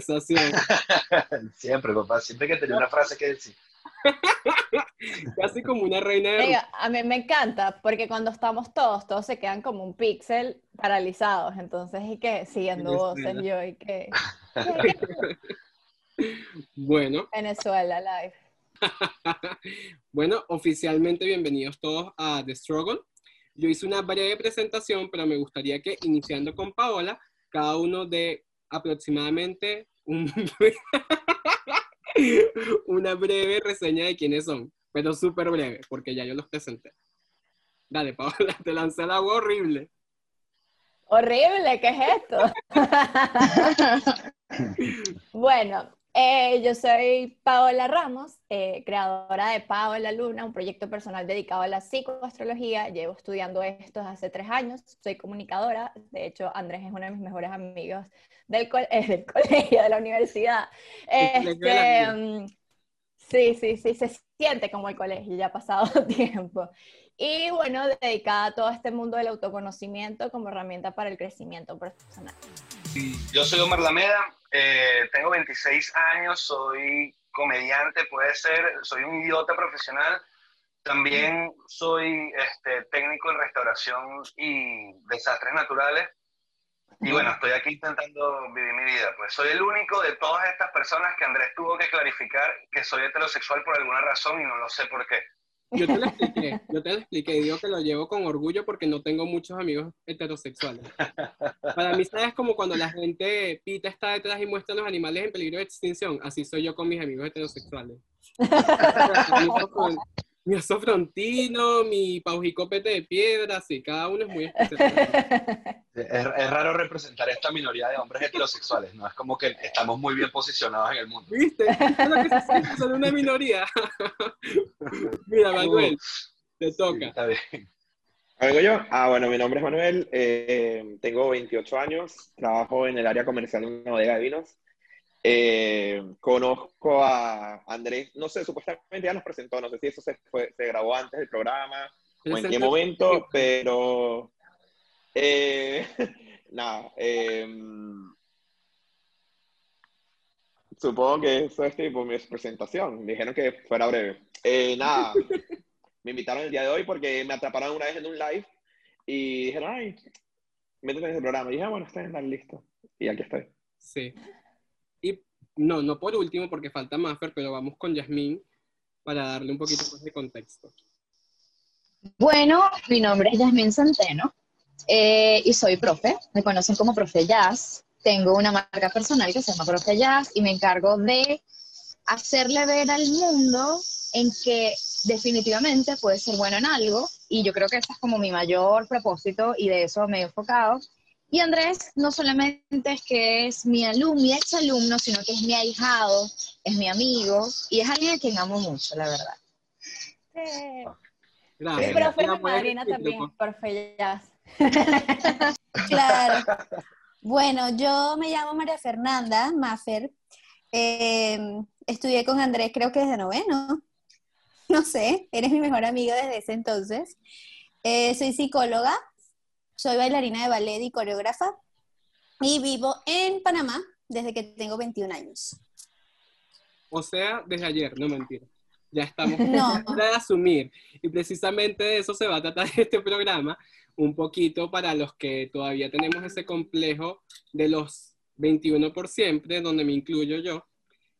conversación. Siempre, papá, siempre que tenía una frase que decir. Casi como una reina de Oiga, a mí me encanta porque cuando estamos todos, todos se quedan como un píxel paralizados. Entonces, y que siguiendo voces, yo y que Bueno, Venezuela live. bueno, oficialmente bienvenidos todos a The Struggle. Yo hice una breve presentación, pero me gustaría que iniciando con Paola, cada uno de aproximadamente un- una breve reseña de quiénes son, pero súper breve, porque ya yo los presenté. Dale, Paola, te lancé el agua horrible. Horrible, ¿qué es esto? bueno, eh, yo soy Paola Ramos, eh, creadora de Paola Luna, un proyecto personal dedicado a la psicoastrología. Llevo estudiando esto hace tres años, soy comunicadora. De hecho, Andrés es uno de mis mejores amigos del, co- eh, del colegio, de la universidad. Este, mm, sí, sí, sí, se siente como el colegio, ya ha pasado tiempo. Y bueno, dedicada a todo este mundo del autoconocimiento como herramienta para el crecimiento personal. Yo soy Omar Lameda, eh, tengo 26 años, soy comediante, puede ser, soy un idiota profesional. También soy este, técnico en restauración y desastres naturales. Y bueno, estoy aquí intentando vivir mi vida. Pues soy el único de todas estas personas que Andrés tuvo que clarificar que soy heterosexual por alguna razón y no lo sé por qué. Yo te lo expliqué, yo te lo expliqué y digo que lo llevo con orgullo porque no tengo muchos amigos heterosexuales. Para mí, ¿sabes? Como cuando la gente pita está detrás y muestra a los animales en peligro de extinción, así soy yo con mis amigos heterosexuales. mi, oso frontino, mi paujicopete de piedra, sí, cada uno es muy especial. Es, es raro representar esta minoría de hombres heterosexuales, ¿no? Es como que estamos muy bien posicionados en el mundo. ¿Viste? Es lo que se siente, son una minoría. Mira, Manuel, te Sí, toca. está bien. ¿Vengo yo? Ah, bueno, mi nombre es Manuel, eh, tengo 28 años, trabajo en el área comercial de una bodega de vinos. Eh, conozco a Andrés, no sé, supuestamente ya nos presentó, no sé si eso se, fue- se grabó antes del programa o en qué momento, pero eh, nada, eh, supongo que eso es tipo mi presentación, dijeron que fuera breve. Eh, nada, me invitaron el día de hoy porque me atraparon una vez en un live y dijeron, ay, métete en ese programa. Y dije, ah, bueno, está bien, dale, listo. Y aquí estoy. Sí. No, no por último, porque falta Maffer, pero vamos con Yasmín para darle un poquito más de contexto. Bueno, mi nombre es Yasmín Centeno eh, y soy profe. Me conocen como profe jazz. Tengo una marca personal que se llama Profe Jazz y me encargo de hacerle ver al mundo en que definitivamente puede ser bueno en algo y yo creo que ese es como mi mayor propósito y de eso me he enfocado. Y Andrés no solamente es que es mi alumno, mi ex alumno, sino que es mi ahijado, es mi amigo y es alguien a quien amo mucho, la verdad. Sí. Gracias. Mi profe buena madrina también, profe. Claro. Bueno, yo me llamo María Fernanda Maffer. Eh, estudié con Andrés creo que desde noveno. No sé, eres mi mejor amigo desde ese entonces. Eh, soy psicóloga, soy bailarina de ballet y coreógrafa y vivo en Panamá desde que tengo 21 años. O sea, desde ayer, no mentira. Ya estamos No. hora de asumir. Y precisamente de eso se va a tratar este programa, un poquito para los que todavía tenemos ese complejo de los 21 por siempre, donde me incluyo yo,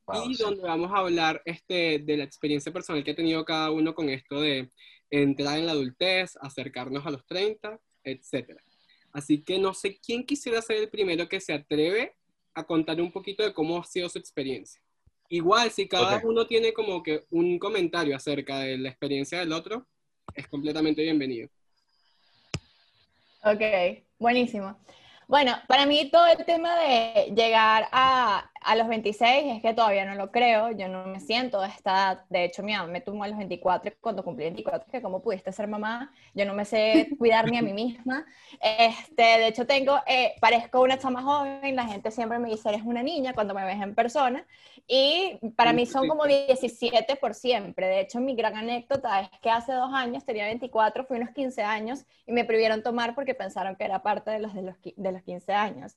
Wow, y sí. donde vamos a hablar este, de la experiencia personal que ha tenido cada uno con esto de entrar en la adultez, acercarnos a los 30, etc. Así que no sé quién quisiera ser el primero que se atreve a contar un poquito de cómo ha sido su experiencia. Igual, si cada uno tiene como que un comentario acerca de la experiencia del otro, es completamente bienvenido. Ok, buenísimo. Bueno, para mí todo el tema de llegar a a los 26 es que todavía no lo creo, yo no me siento de esta edad. De hecho, mi mamá me tuvo a los 24 cuando cumplí 24, que cómo pudiste ser mamá, yo no me sé cuidar ni a mí misma. Este, de hecho, tengo, eh, parezco una chama joven, la gente siempre me dice, eres una niña cuando me ves en persona, y para mí son como 17 por siempre. De hecho, mi gran anécdota es que hace dos años, tenía 24, fui unos 15 años, y me prohibieron tomar porque pensaron que era parte de los, de los 15 años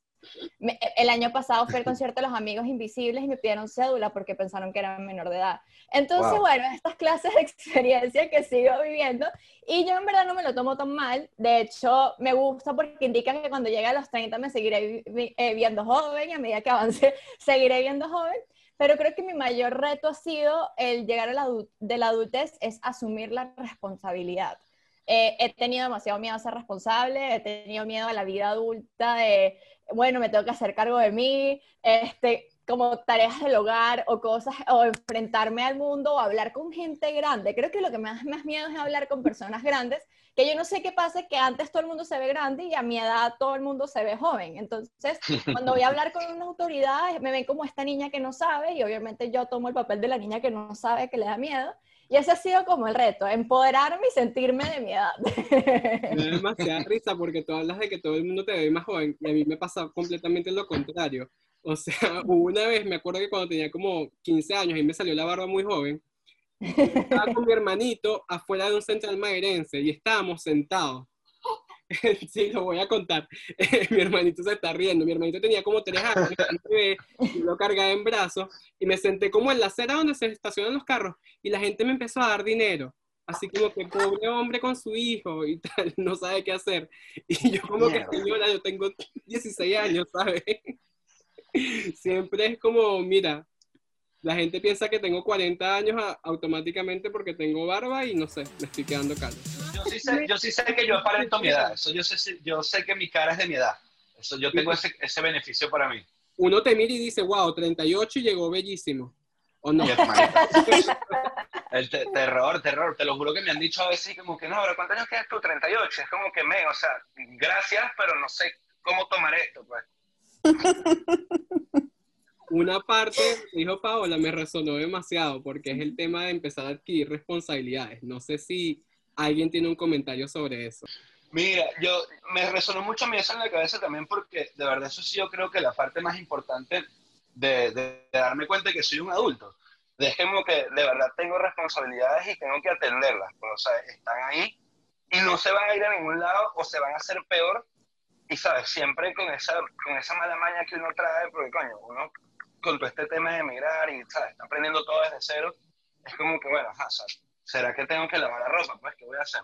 el año pasado fui al concierto de los Amigos Invisibles y me pidieron cédula porque pensaron que era menor de edad. Entonces, bueno, estas clases de experiencia que sigo viviendo y yo en verdad no me lo tomo tan mal. De hecho, me gusta porque indica que cuando llegue a los 30 me seguiré eh, viendo joven y a medida que avance seguiré viendo joven. Pero creo que mi mayor reto ha sido el llegar a la, de la adultez es asumir la responsabilidad. Eh, he tenido demasiado miedo a ser responsable, he tenido miedo a la vida adulta de bueno, me tengo que hacer cargo de mí, este, como tareas del hogar o cosas, o enfrentarme al mundo o hablar con gente grande. Creo que lo que más, más miedo es hablar con personas grandes, que yo no sé qué pasa, que antes todo el mundo se ve grande y a mi edad todo el mundo se ve joven. Entonces, cuando voy a hablar con una autoridad, me ven como esta niña que no sabe y obviamente yo tomo el papel de la niña que no sabe, que le da miedo. Y ese ha sido como el reto, empoderarme y sentirme de mi edad. Me da demasiada risa porque tú hablas de que todo el mundo te ve más joven y a mí me pasa completamente lo contrario. O sea, una vez, me acuerdo que cuando tenía como 15 años y me salió la barba muy joven, estaba con mi hermanito afuera de un central madeirense y estábamos sentados sí, lo voy a contar. mi hermanito se está riendo. Mi hermanito tenía como tres años, y lo cargaba en brazos y me senté como en la acera donde se estacionan los carros y la gente me empezó a dar dinero. Así como que pobre hombre con su hijo y tal, no sabe qué hacer. Y yo como que, señora, yo tengo 16 años, ¿sabes? Siempre es como, mira, la gente piensa que tengo 40 años automáticamente porque tengo barba y no sé, me estoy quedando calvo. Yo sí sé, yo sí sé que yo aparento mi edad. Eso yo sé, yo sé que mi cara es de mi edad. Eso yo tengo ese, ese beneficio para mí. Uno te mira y dice, wow, 38 y llegó bellísimo. ¿O no? El terror, terror. Te lo juro que me han dicho a veces como que no, pero ¿cuántos años tienes tú? 38. Es como que me, o sea, gracias, pero no sé cómo tomar esto, pues. una parte, dijo Paola, me resonó demasiado porque es el tema de empezar a adquirir responsabilidades. No sé si alguien tiene un comentario sobre eso. Mira, yo me resonó mucho a mí eso en la cabeza también porque de verdad eso sí yo creo que la parte más importante de, darme cuenta de que soy un adulto. De que de verdad tengo responsabilidades y tengo que atenderlas. O sea, están ahí y no se van a ir a ningún lado o se van a hacer peor. Y sabes, siempre con esa, con esa mala maña que uno trae, porque coño, uno con todo este tema de emigrar y, ¿sabes? Está aprendiendo todo desde cero, es como que, bueno, ¿será que tengo que lavar la ropa? Pues, ¿qué voy a hacer?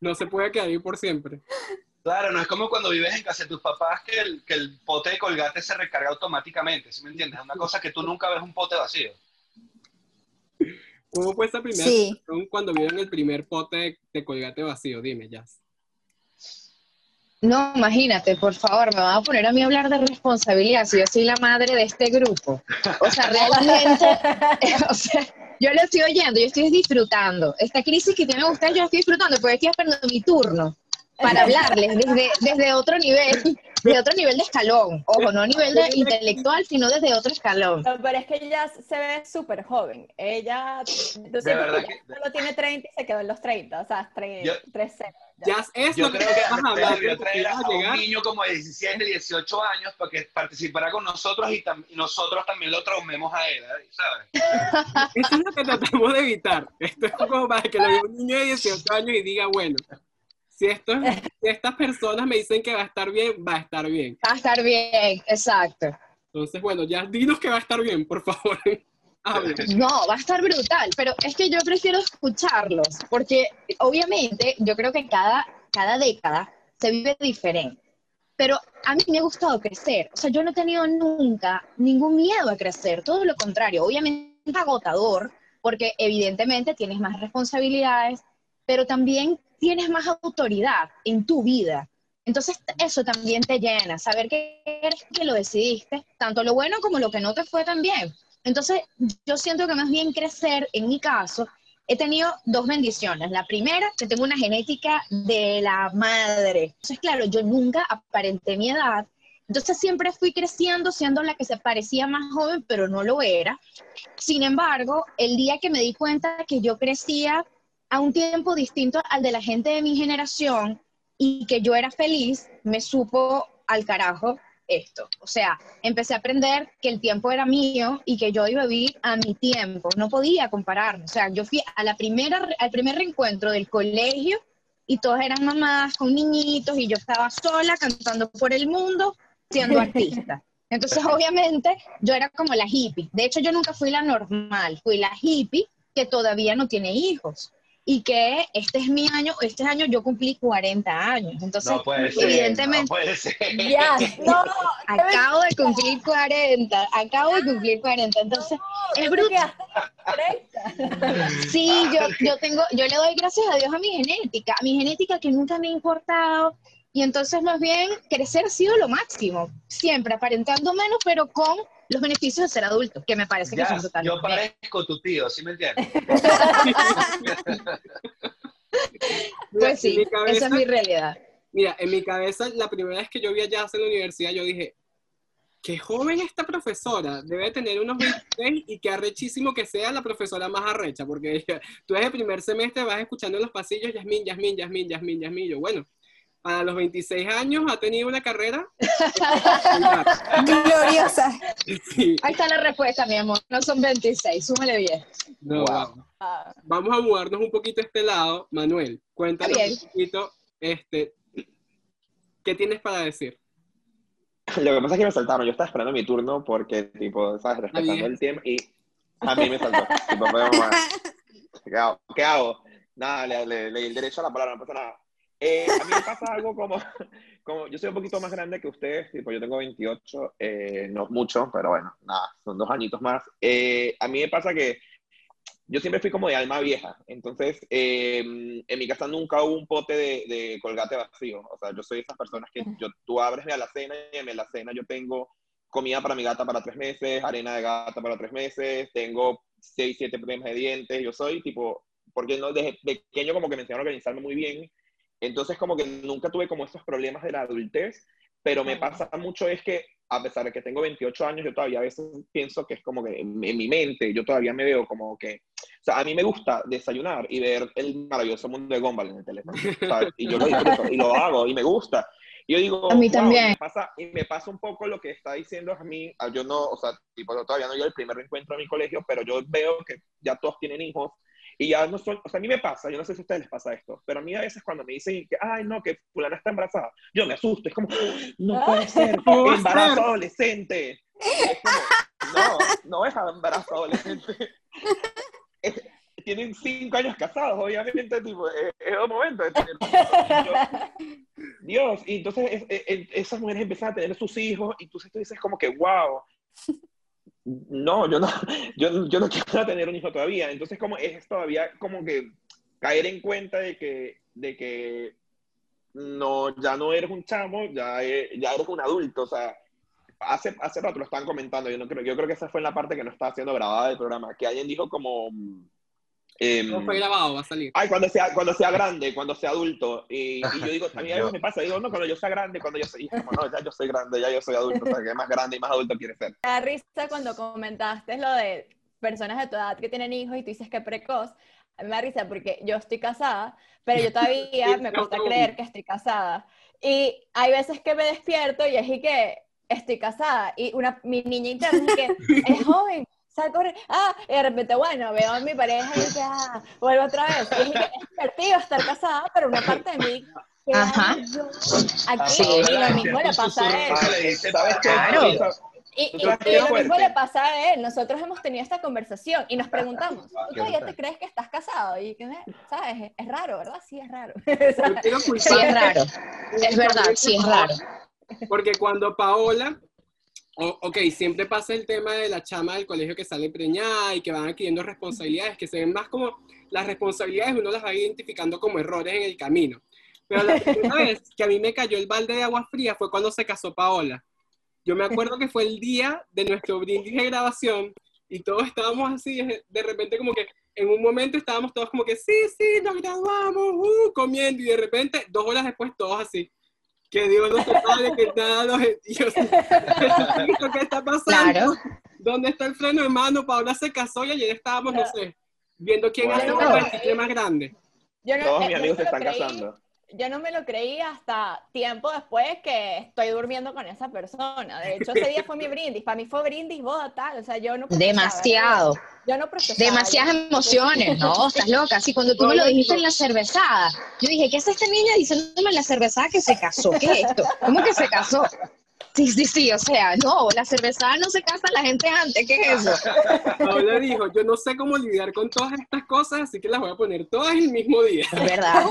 no se puede quedar ahí por siempre. Claro, no es como cuando vives en casa de tus papás que el, que el pote de colgate se recarga automáticamente, ¿sí me entiendes? Es una cosa que tú nunca ves un pote vacío. ¿Cómo fue esa primera sí. cuando vieron el primer pote de colgate vacío? Dime, Jazz. No, imagínate, por favor, me van a poner a mí a hablar de responsabilidad si yo soy la madre de este grupo. O sea, realmente, o sea, yo lo estoy oyendo, yo estoy disfrutando. Esta crisis que tiene usted, yo estoy disfrutando, porque estoy esperando mi turno para hablarles desde, desde otro nivel, de otro nivel de escalón. Ojo, no a nivel de intelectual, sino desde otro escalón. pero es que ella se ve súper joven. Ella, entonces, solo tiene 30 y se quedó en los 30, o sea, 3 ya es yo creo que, que traer a un niño como de 17, 18 años para que participara con nosotros y, nosotros también lo traumemos a él, ¿eh? ¿sabes? Eso es lo que tratamos de evitar. Esto es como para que lo vea un niño de 18 años y diga, bueno, si, esto, si estas personas me dicen que va a estar bien, va a estar bien. Va a estar bien, exacto. Entonces, bueno, ya dinos que va a estar bien, por favor. No, va a estar brutal, pero es que yo prefiero escucharlos, porque obviamente yo creo que cada, cada década se vive diferente. Pero a mí me ha gustado crecer. O sea, yo no he tenido nunca ningún miedo a crecer, todo lo contrario. Obviamente es agotador, porque evidentemente tienes más responsabilidades, pero también tienes más autoridad en tu vida. Entonces, eso también te llena, saber que eres que lo decidiste, tanto lo bueno como lo que no te fue tan bien. Entonces, yo siento que más bien crecer, en mi caso, he tenido dos bendiciones. La primera, que tengo una genética de la madre. Entonces, claro, yo nunca aparenté mi edad, Entonces siempre fui creciendo siendo la que se parecía más joven, pero no lo era. Sin embargo, el día que me di cuenta que yo crecía a un tiempo distinto al de la gente de mi generación y que yo era feliz, me supo al carajo esto. O sea, empecé a aprender que el tiempo era mío y que yo iba a vivir a mi tiempo. No podía compararme. O sea, yo fui a la primera, al primer reencuentro del colegio y todos eran mamás con niñitos y yo estaba sola cantando por el mundo siendo artista. Entonces, obviamente, yo era como la hippie. De hecho, yo nunca fui la normal, fui la hippie que todavía no tiene hijos y que este es mi año, este año yo cumplí 40 años. Entonces, evidentemente, no puede ser. Ya, no, acabo de cumplir 40, acabo de cumplir 40, entonces es bruto. Sí, yo, yo tengo, yo le doy gracias a Dios a mi genética, a mi genética que nunca me ha importado, y entonces más bien crecer ha sido lo máximo, siempre aparentando menos, pero con los beneficios de ser adulto, que me parece que son totales. Yo parezco tu tío, ¿sí me entiendes? pues sí, esa es mi realidad. Mira, en mi cabeza, la primera vez que yo vi a Jazz en la universidad, yo dije, qué joven esta profesora, debe tener unos 26 y qué arrechísimo que sea la profesora más arrecha, porque tú desde el primer semestre vas escuchando en los pasillos, Yasmín, Yasmín, Yasmín, Yasmín, Yasmín, yo, bueno, a los 26 años ha tenido una carrera gloriosa. Ahí está la respuesta, mi amor. No son 26, súmale bien. No, Vamos a mudarnos un poquito a este lado. Manuel, cuéntanos un poquito, este, ¿qué tienes para decir? Lo que pasa es que me saltaron. Yo estaba esperando mi turno porque, tipo, ¿sabes? Respetando el tiempo y a mí me saltó. tipo, ¿qué hago? ¿Qué hago? Nada, le, le, le, el derecho a la palabra, no pasa nada. Eh, a mí me pasa algo como, como, yo soy un poquito más grande que ustedes, tipo, yo tengo 28, eh, no mucho, pero bueno, nada, son dos añitos más. Eh, a mí me pasa que yo siempre fui como de alma vieja, entonces en mi casa nunca hubo un pote de, de, colgate vacío, o sea, yo soy de esas personas que yo, tú abres la cena y en la cena yo tengo comida para mi gata para tres meses, arena de gata para tres meses, tengo seis, siete problemas de dientes, yo soy tipo, porque no, desde pequeño como que me enseñaron a organizarme muy bien entonces como que nunca tuve como esos problemas de la adultez, pero me pasa mucho es que a pesar de que tengo 28 años, yo todavía a veces pienso que es como que en, mi mente, yo todavía me veo como que, o sea, a mí me gusta desayunar y ver el maravilloso mundo de Gumball en el teléfono, ¿sabes? Y yo lo disfruto y lo hago y me gusta. Y yo digo, a mí también. Me pasa, y me pasa un poco lo que está diciendo a mí, yo no, o sea, tipo, todavía no yo el primer encuentro en mi colegio, pero yo veo que ya todos tienen hijos, y ya no son, o sea, a mí me pasa, yo no sé si a ustedes les pasa esto, pero a mí a veces cuando me dicen que, ay, no, que fulana está embarazada, yo me asusto, es como, no puede ser, embarazo adolescente. Es como, no, no es embarazo adolescente. tienen cinco años casados, obviamente, tipo, es, el momento de tener Dios, y entonces esas mujeres empiezan a tener sus hijos, y tú, tú dices como que, wow, no, yo no, yo, yo no quiero tener un hijo todavía. Entonces, como es todavía como que caer en cuenta de que, de que no, ya no eres un chamo, ya, e, ya eres un adulto. O sea, hace, hace rato lo estaban comentando, yo, no creo, yo creo que esa fue la parte que no estaba siendo grabada del programa, que alguien dijo como, eh, no fue grabado, va a salir. Ay, cuando sea, cuando sea grande, cuando sea adulto. Y, y yo digo, a mí a me pasa, digo, no, cuando yo sea grande, cuando yo soy, como, no, ya yo soy grande, ya yo soy adulto, o sea, que más grande y más adulto quiere ser. Me da risa cuando comentaste lo de personas de tu edad que tienen hijos y tú dices que precoz. A mí me da risa porque yo estoy casada, pero yo todavía me cuesta creer que estoy casada. Y hay veces que me despierto y es y que estoy casada. Y una, mi niña interna es que es joven, corre, ah, y de repente, bueno, veo a mi pareja y ya, ah, vuelvo otra vez. Y es, es divertido estar casada, pero una parte de mí que Ajá. yo aquí y lo mismo le pasa a él. Y, y, lo mismo le pasa a él. Nosotros hemos tenido esta conversación y nos preguntamos, ¿tú todavía te crees que estás casado? Y que, ¿sabes? Es raro, ¿verdad? Sí, es raro. sí, es raro. Es verdad, sí, es raro. Porque cuando Paola ok, siempre pasa el tema de la chama del colegio que sale preñada y que van adquiriendo responsabilidades, que se ven más como las responsabilidades uno las va identificando como errores en el camino. Pero la primera vez que a mí me cayó el balde de agua fría fue cuando se casó Paola. Yo me acuerdo que fue el día de nuestro brindis de grabación y todos estábamos así, de repente como que en un momento estábamos todos como que sí, sí, nos graduamos, uh, comiendo y de repente dos horas después todos así que Dios no se sabe, que nada los... y yo, ¿Qué está pasando? Claro. ¿Dónde está el freno de mano? Paola se casó y ayer estábamos, no sé, viendo quién Bueno. hace el cuarticle más grande. Yo no- Todos eh, mis amigos no se están creí- casando. Yo no me lo creí hasta tiempo después que estoy durmiendo con esa persona. De hecho, ese día fue mi brindis. Para mí fue brindis, boda, tal. O sea, yo no Demasiado. Yo no procesaba. Demasiadas emociones, ¿no? Estás loca. Así cuando tú me lo dijiste en la cervezada, yo dije, ¿qué hace esta niña diciéndome en la cervezada que se casó? ¿Qué es esto? ¿Cómo que se casó? Sí, sí, sí, o sea, no, la cervezada no se casa la gente antes, ¿qué es eso? Paola dijo, yo no sé cómo lidiar con todas estas cosas, así que las voy a poner todas el mismo día. Es verdad.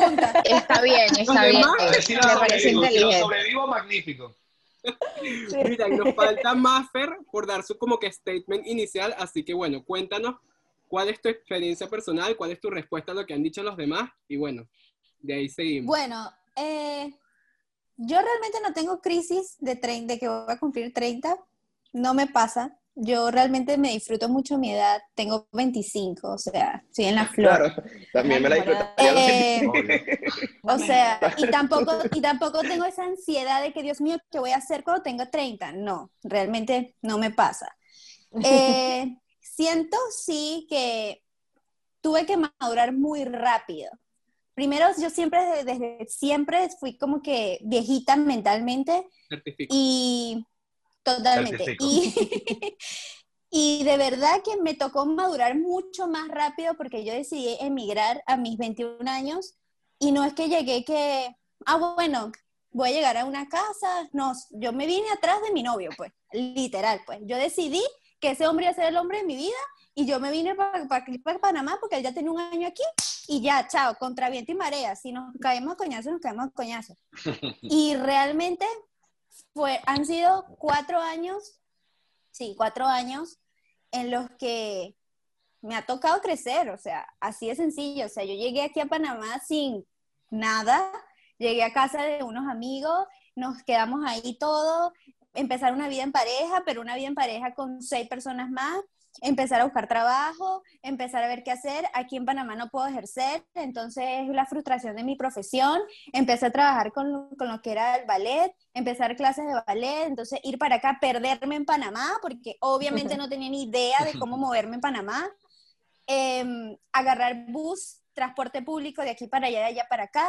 Está bien, está bien. Si Me parece si inteligente. sobrevivo, magnífico. Mira, y nos falta Maffer por dar su como que statement inicial, así que bueno, cuéntanos cuál es tu experiencia personal, cuál es tu respuesta a lo que han dicho los demás, y bueno, de ahí seguimos. Bueno, eh, yo realmente no tengo crisis de, trein- de que voy a cumplir 30, no me pasa. Yo realmente me disfruto mucho mi edad, tengo 25, o sea, estoy en la flor. Claro, también me la disfruté. Eh. O sea, y tampoco, y tampoco tengo esa ansiedad de que, Dios mío, ¿qué voy a hacer cuando tenga 30? No, realmente no me pasa. Eh, siento sí que tuve que madurar muy rápido. Primero, yo siempre, desde, siempre fui como que viejita mentalmente Certifico. y totalmente. Certifico. Y, y de verdad que me tocó madurar mucho más rápido porque yo decidí emigrar a mis 21 años y no es que llegué que, ah, bueno, voy a llegar a una casa. No, yo me vine atrás de mi novio, pues, literal, pues. Yo decidí que ese hombre iba a ser el hombre de mi vida y yo me vine para Panamá porque él ya tenía un año aquí y ya, chao, contra viento y marea. Si nos caemos a coñazo, nos caemos a coñazo. Y realmente fue, han sido cuatro años, sí, cuatro años en los que me ha tocado crecer, o sea, así de sencillo. O sea, yo llegué aquí a Panamá sin nada, llegué a casa de unos amigos, nos quedamos ahí todos, empezar una vida en pareja, pero una vida en pareja con seis personas más, empezar a buscar trabajo, empezar a ver qué hacer. Aquí en Panamá no puedo ejercer, entonces es la frustración de mi profesión. Empecé a trabajar con con lo que era el ballet, empezar clases de ballet, entonces ir para acá, perderme en Panamá, porque obviamente no tenía ni idea de cómo moverme en Panamá. Em, agarrar bus, transporte público de aquí para allá, de allá para acá,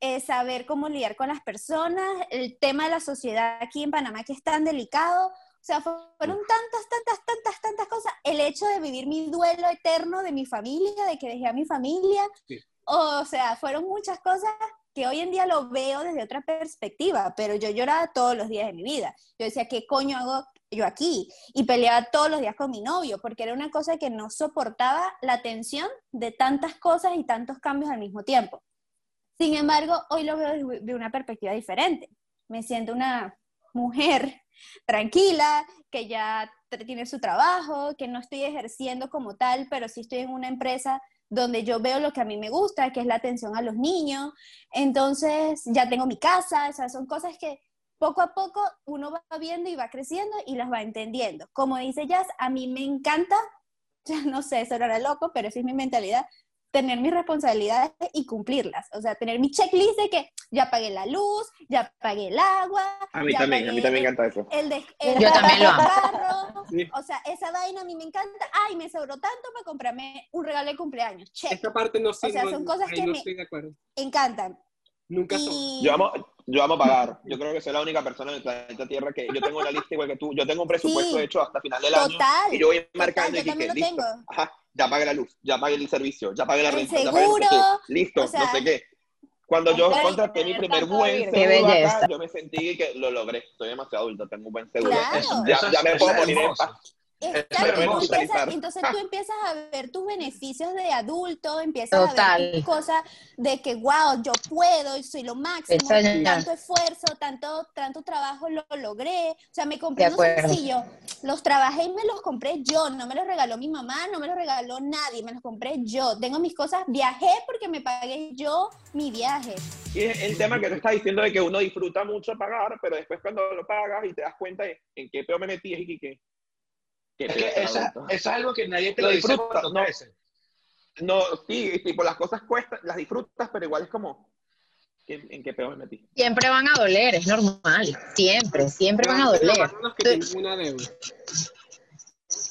eh, saber cómo lidiar con las personas, el tema de la sociedad aquí en Panamá que es tan delicado. O sea, fueron tantas, tantas, tantas, tantas cosas. El hecho de vivir mi duelo eterno de mi familia, de que dejé a mi familia. Sí. O sea, fueron muchas cosas que hoy en día lo veo desde otra perspectiva, pero yo lloraba todos los días de mi vida. Yo decía, ¿qué coño hago yo aquí? Y peleaba todos los días con mi novio, porque era una cosa que no soportaba la tensión de tantas cosas y tantos cambios al mismo tiempo. Sin embargo, hoy lo veo de- de una perspectiva diferente. Me siento una mujer tranquila, que ya tiene su trabajo, que no estoy ejerciendo como tal, pero sí estoy en una empresa donde yo veo lo que a mí me gusta, que es la atención a los niños. Entonces, ya tengo mi casa, o sea, son cosas que poco a poco uno va viendo y va creciendo y las va entendiendo. Como dice Jazz, a mí me encanta, ya no sé, eso era loco, pero esa es mi mentalidad, tener mis responsabilidades y cumplirlas. O sea, tener mi checklist de que ya pagué la luz, ya pagué el agua. A mí ya también, a mí también me encanta eso. el de, el Yo también lo amo. carro. Sí. O sea, esa vaina a mí me encanta. Ay, me sobró tanto para comprarme un regalo de cumpleaños. Check. Esta parte no sé, sea, no- son cosas ahí que no me- estoy de acuerdo. Encantan. Nunca son. Y Yo amo, yo amo pagar. Yo creo que soy la única persona en el planeta Tierra que yo tengo una lista igual que tú. Yo tengo un presupuesto Sí. hecho hasta final del año. total. Y yo voy total, marcando yo y lo listo. tengo. Ajá, ya pagué la luz, ya pagué el servicio, ya pagué la renta, ya pagué no sé seguro, qué. Listo, o sea, no sé qué. Cuando yo contraté mi primer buen seguro acá, yo me sentí que lo logré. Soy demasiado adulto, tengo un buen seguro. Claro. Ya, ya me puedo morir en paz. Entonces, empiezas, Mentalizar. entonces tú empiezas a ver tus beneficios de adulto, empiezas a ver cosas de que, wow, yo puedo, y soy lo máximo, Eso ya. tanto esfuerzo, tanto, tanto trabajo lo logré. O sea, me compré unos sencillos, los trabajé y me los compré yo, no me los regaló mi mamá, no me los regaló nadie, me los compré yo. Tengo mis cosas, viajé porque me pagué yo mi viaje. Y es el tema que tú estás diciendo de que uno disfruta mucho pagar, pero después cuando lo pagas y te das cuenta de en qué peor me metí y que qué Es que esa- eso es algo que nadie te Lo lo dice disfruta, no. No, sí, tipo, las cosas cuestan, las disfrutas, pero igual es como, ¿Qué- ¿En qué peor me metí? Siempre van a doler, es normal. Siempre, siempre van a doler. Que tienen una deuda.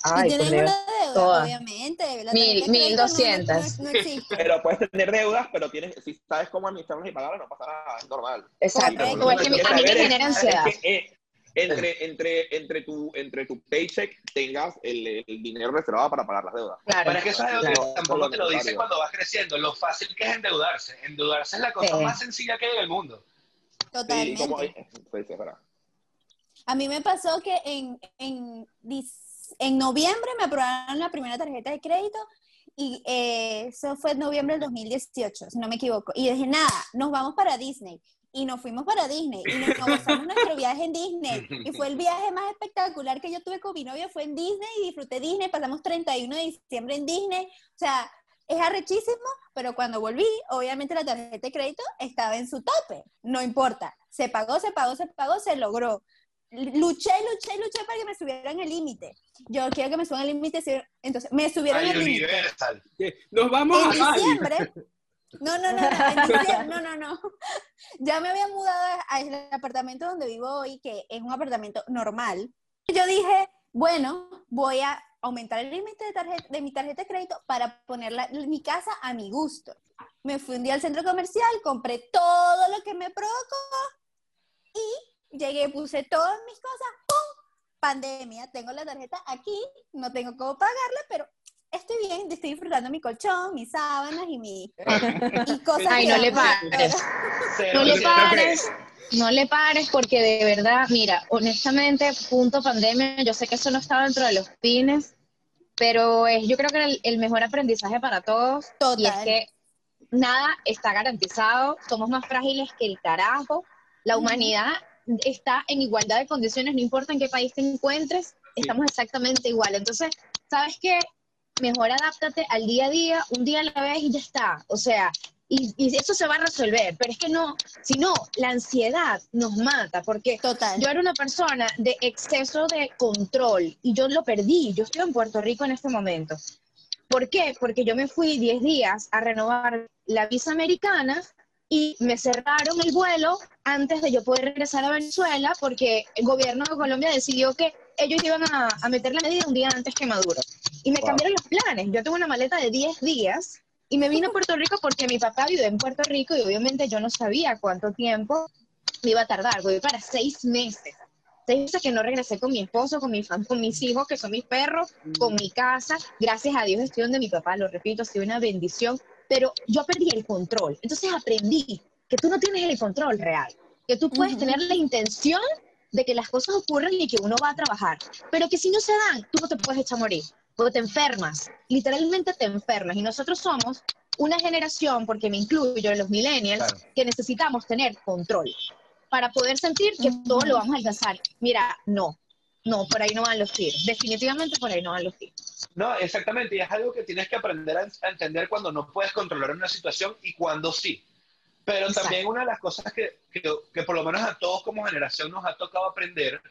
Ay, y tienes Dios. una deuda, todas. obviamente. Mil- mil no- doscientas. No, no existe. Pero puedes tener deudas, pero tienes, si sabes cómo administrarlas y pagarlas, no pasa nada, es normal. Exacto. Correcto. Es que a mí- a mí me genera ansiedad. Es que, eh, entre, entre, entre, tu, entre tu paycheck tengas el, el dinero reservado para pagar las deudas. Claro. Pero es que eso es Claro. tampoco te lo dice cuando vas creciendo, lo fácil que es endeudarse. Endeudarse es la cosa Sí. más sencilla que hay en el mundo. Totalmente. como, sí, verdad. A mí me pasó que en, en, dis- en noviembre me aprobaron la primera tarjeta de crédito y eh, eso fue en noviembre del 2018, si no me equivoco. Y dije, nada, nos vamos para Disney. Y nos fuimos para Disney y nos gozamos nuestro viaje en Disney. Y fue el viaje más espectacular que yo tuve con mi novio, fue en Disney y disfruté Disney. Pasamos 31 de diciembre en Disney. O sea, es arrechísimo, pero cuando volví, obviamente la tarjeta de crédito estaba en su tope. No importa. Se pagó, se pagó, se pagó, se logró. Luché, luché, luché para que me subieran el límite. Yo quiero que me suban el límite, entonces me subieron Hay el límite. Nos vamos En a diciembre. No, no, no, no, no, no. Ya me había mudado al apartamento donde vivo hoy, que es un apartamento normal. Yo dije, bueno, voy a aumentar el límite de, de mi tarjeta de crédito para poner la- mi casa a mi gusto. Me fui un día al centro comercial, compré todo lo que me provocó y llegué, puse todas mis cosas, ¡pum! Pandemia, tengo la tarjeta aquí, no tengo cómo pagarla, pero estoy bien, estoy disfrutando mi colchón, mis sábanas y mi y cosas Ay, no le pares. No le pares, no le pares porque de verdad, mira, honestamente, punto pandemia, yo sé que eso no estaba dentro de los fines, pero es, yo creo que el, el mejor aprendizaje para todos y es Total. que nada está garantizado, somos más frágiles que el carajo, la humanidad está en igualdad de condiciones, no importa en qué país te encuentres, estamos exactamente igual. Entonces, ¿sabes qué? Mejor adáptate al día a día, un día a la vez y ya está. O sea, y, y eso se va a resolver, pero es que no, si no, la ansiedad nos mata, porque Total. yo era una persona de exceso de control y yo lo perdí. Yo estoy en Puerto Rico en este momento. ¿Por qué? Porque yo me fui 10 días a renovar la visa americana y me cerraron el vuelo antes de yo poder regresar a Venezuela porque el gobierno de Colombia decidió que ellos iban a, a meter la medida un día antes que Maduro. Y me Wow. cambiaron los planes. Yo tengo una maleta de 10 días y me vine a Puerto Rico porque mi papá vive en Puerto Rico y obviamente yo no sabía cuánto tiempo me iba a tardar. Voy para seis meses. Seis meses que no regresé con mi esposo, con, mi con mis hijos, que son mis perros, con mi casa. Gracias a Dios estoy donde mi papá, lo repito, ha sido una bendición. Pero yo perdí el control. Entonces aprendí que tú no tienes el control real. Que tú puedes Ujú. tener la intención de que las cosas ocurran y que uno va a trabajar. Pero que si no se dan, tú no te puedes echar a morir. Porque te enfermas. Literalmente te enfermas. Y nosotros somos una generación, porque me incluyo, los millennials, Claro. que necesitamos tener control para poder sentir que Ujú. todo lo vamos a alcanzar. Mira, no, no, por ahí no van los tiros. Definitivamente por ahí no van los tiros. No, exactamente, y es algo que tienes que aprender a, a entender cuando no puedes controlar una situación y cuando sí. Pero Exacto. también una de las cosas que, que, que por lo menos a todos como generación nos ha tocado aprender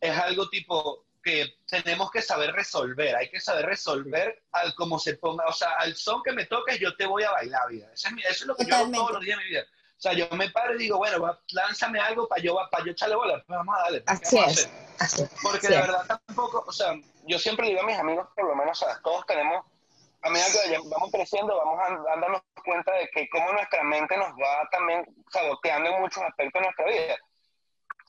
es algo tipo que tenemos que saber resolver, hay que saber resolver al como se ponga, o sea, al son que me toques yo te voy a bailar, vida. Eso es, mi- eso es lo que yo hago Totalmente. todos los días de mi vida. O sea, yo me paro y digo, bueno, va, lánzame algo para yo, para yo echarle bola, pues vamos a darle. pues, ¿qué Así es. Así. Porque Sí. de verdad tampoco, o sea, yo siempre digo a mis amigos, por lo menos, sea, todos tenemos, a medida que vamos creciendo, vamos a, a darnos cuenta de que cómo nuestra mente nos va también saboteando en muchos aspectos de nuestra vida.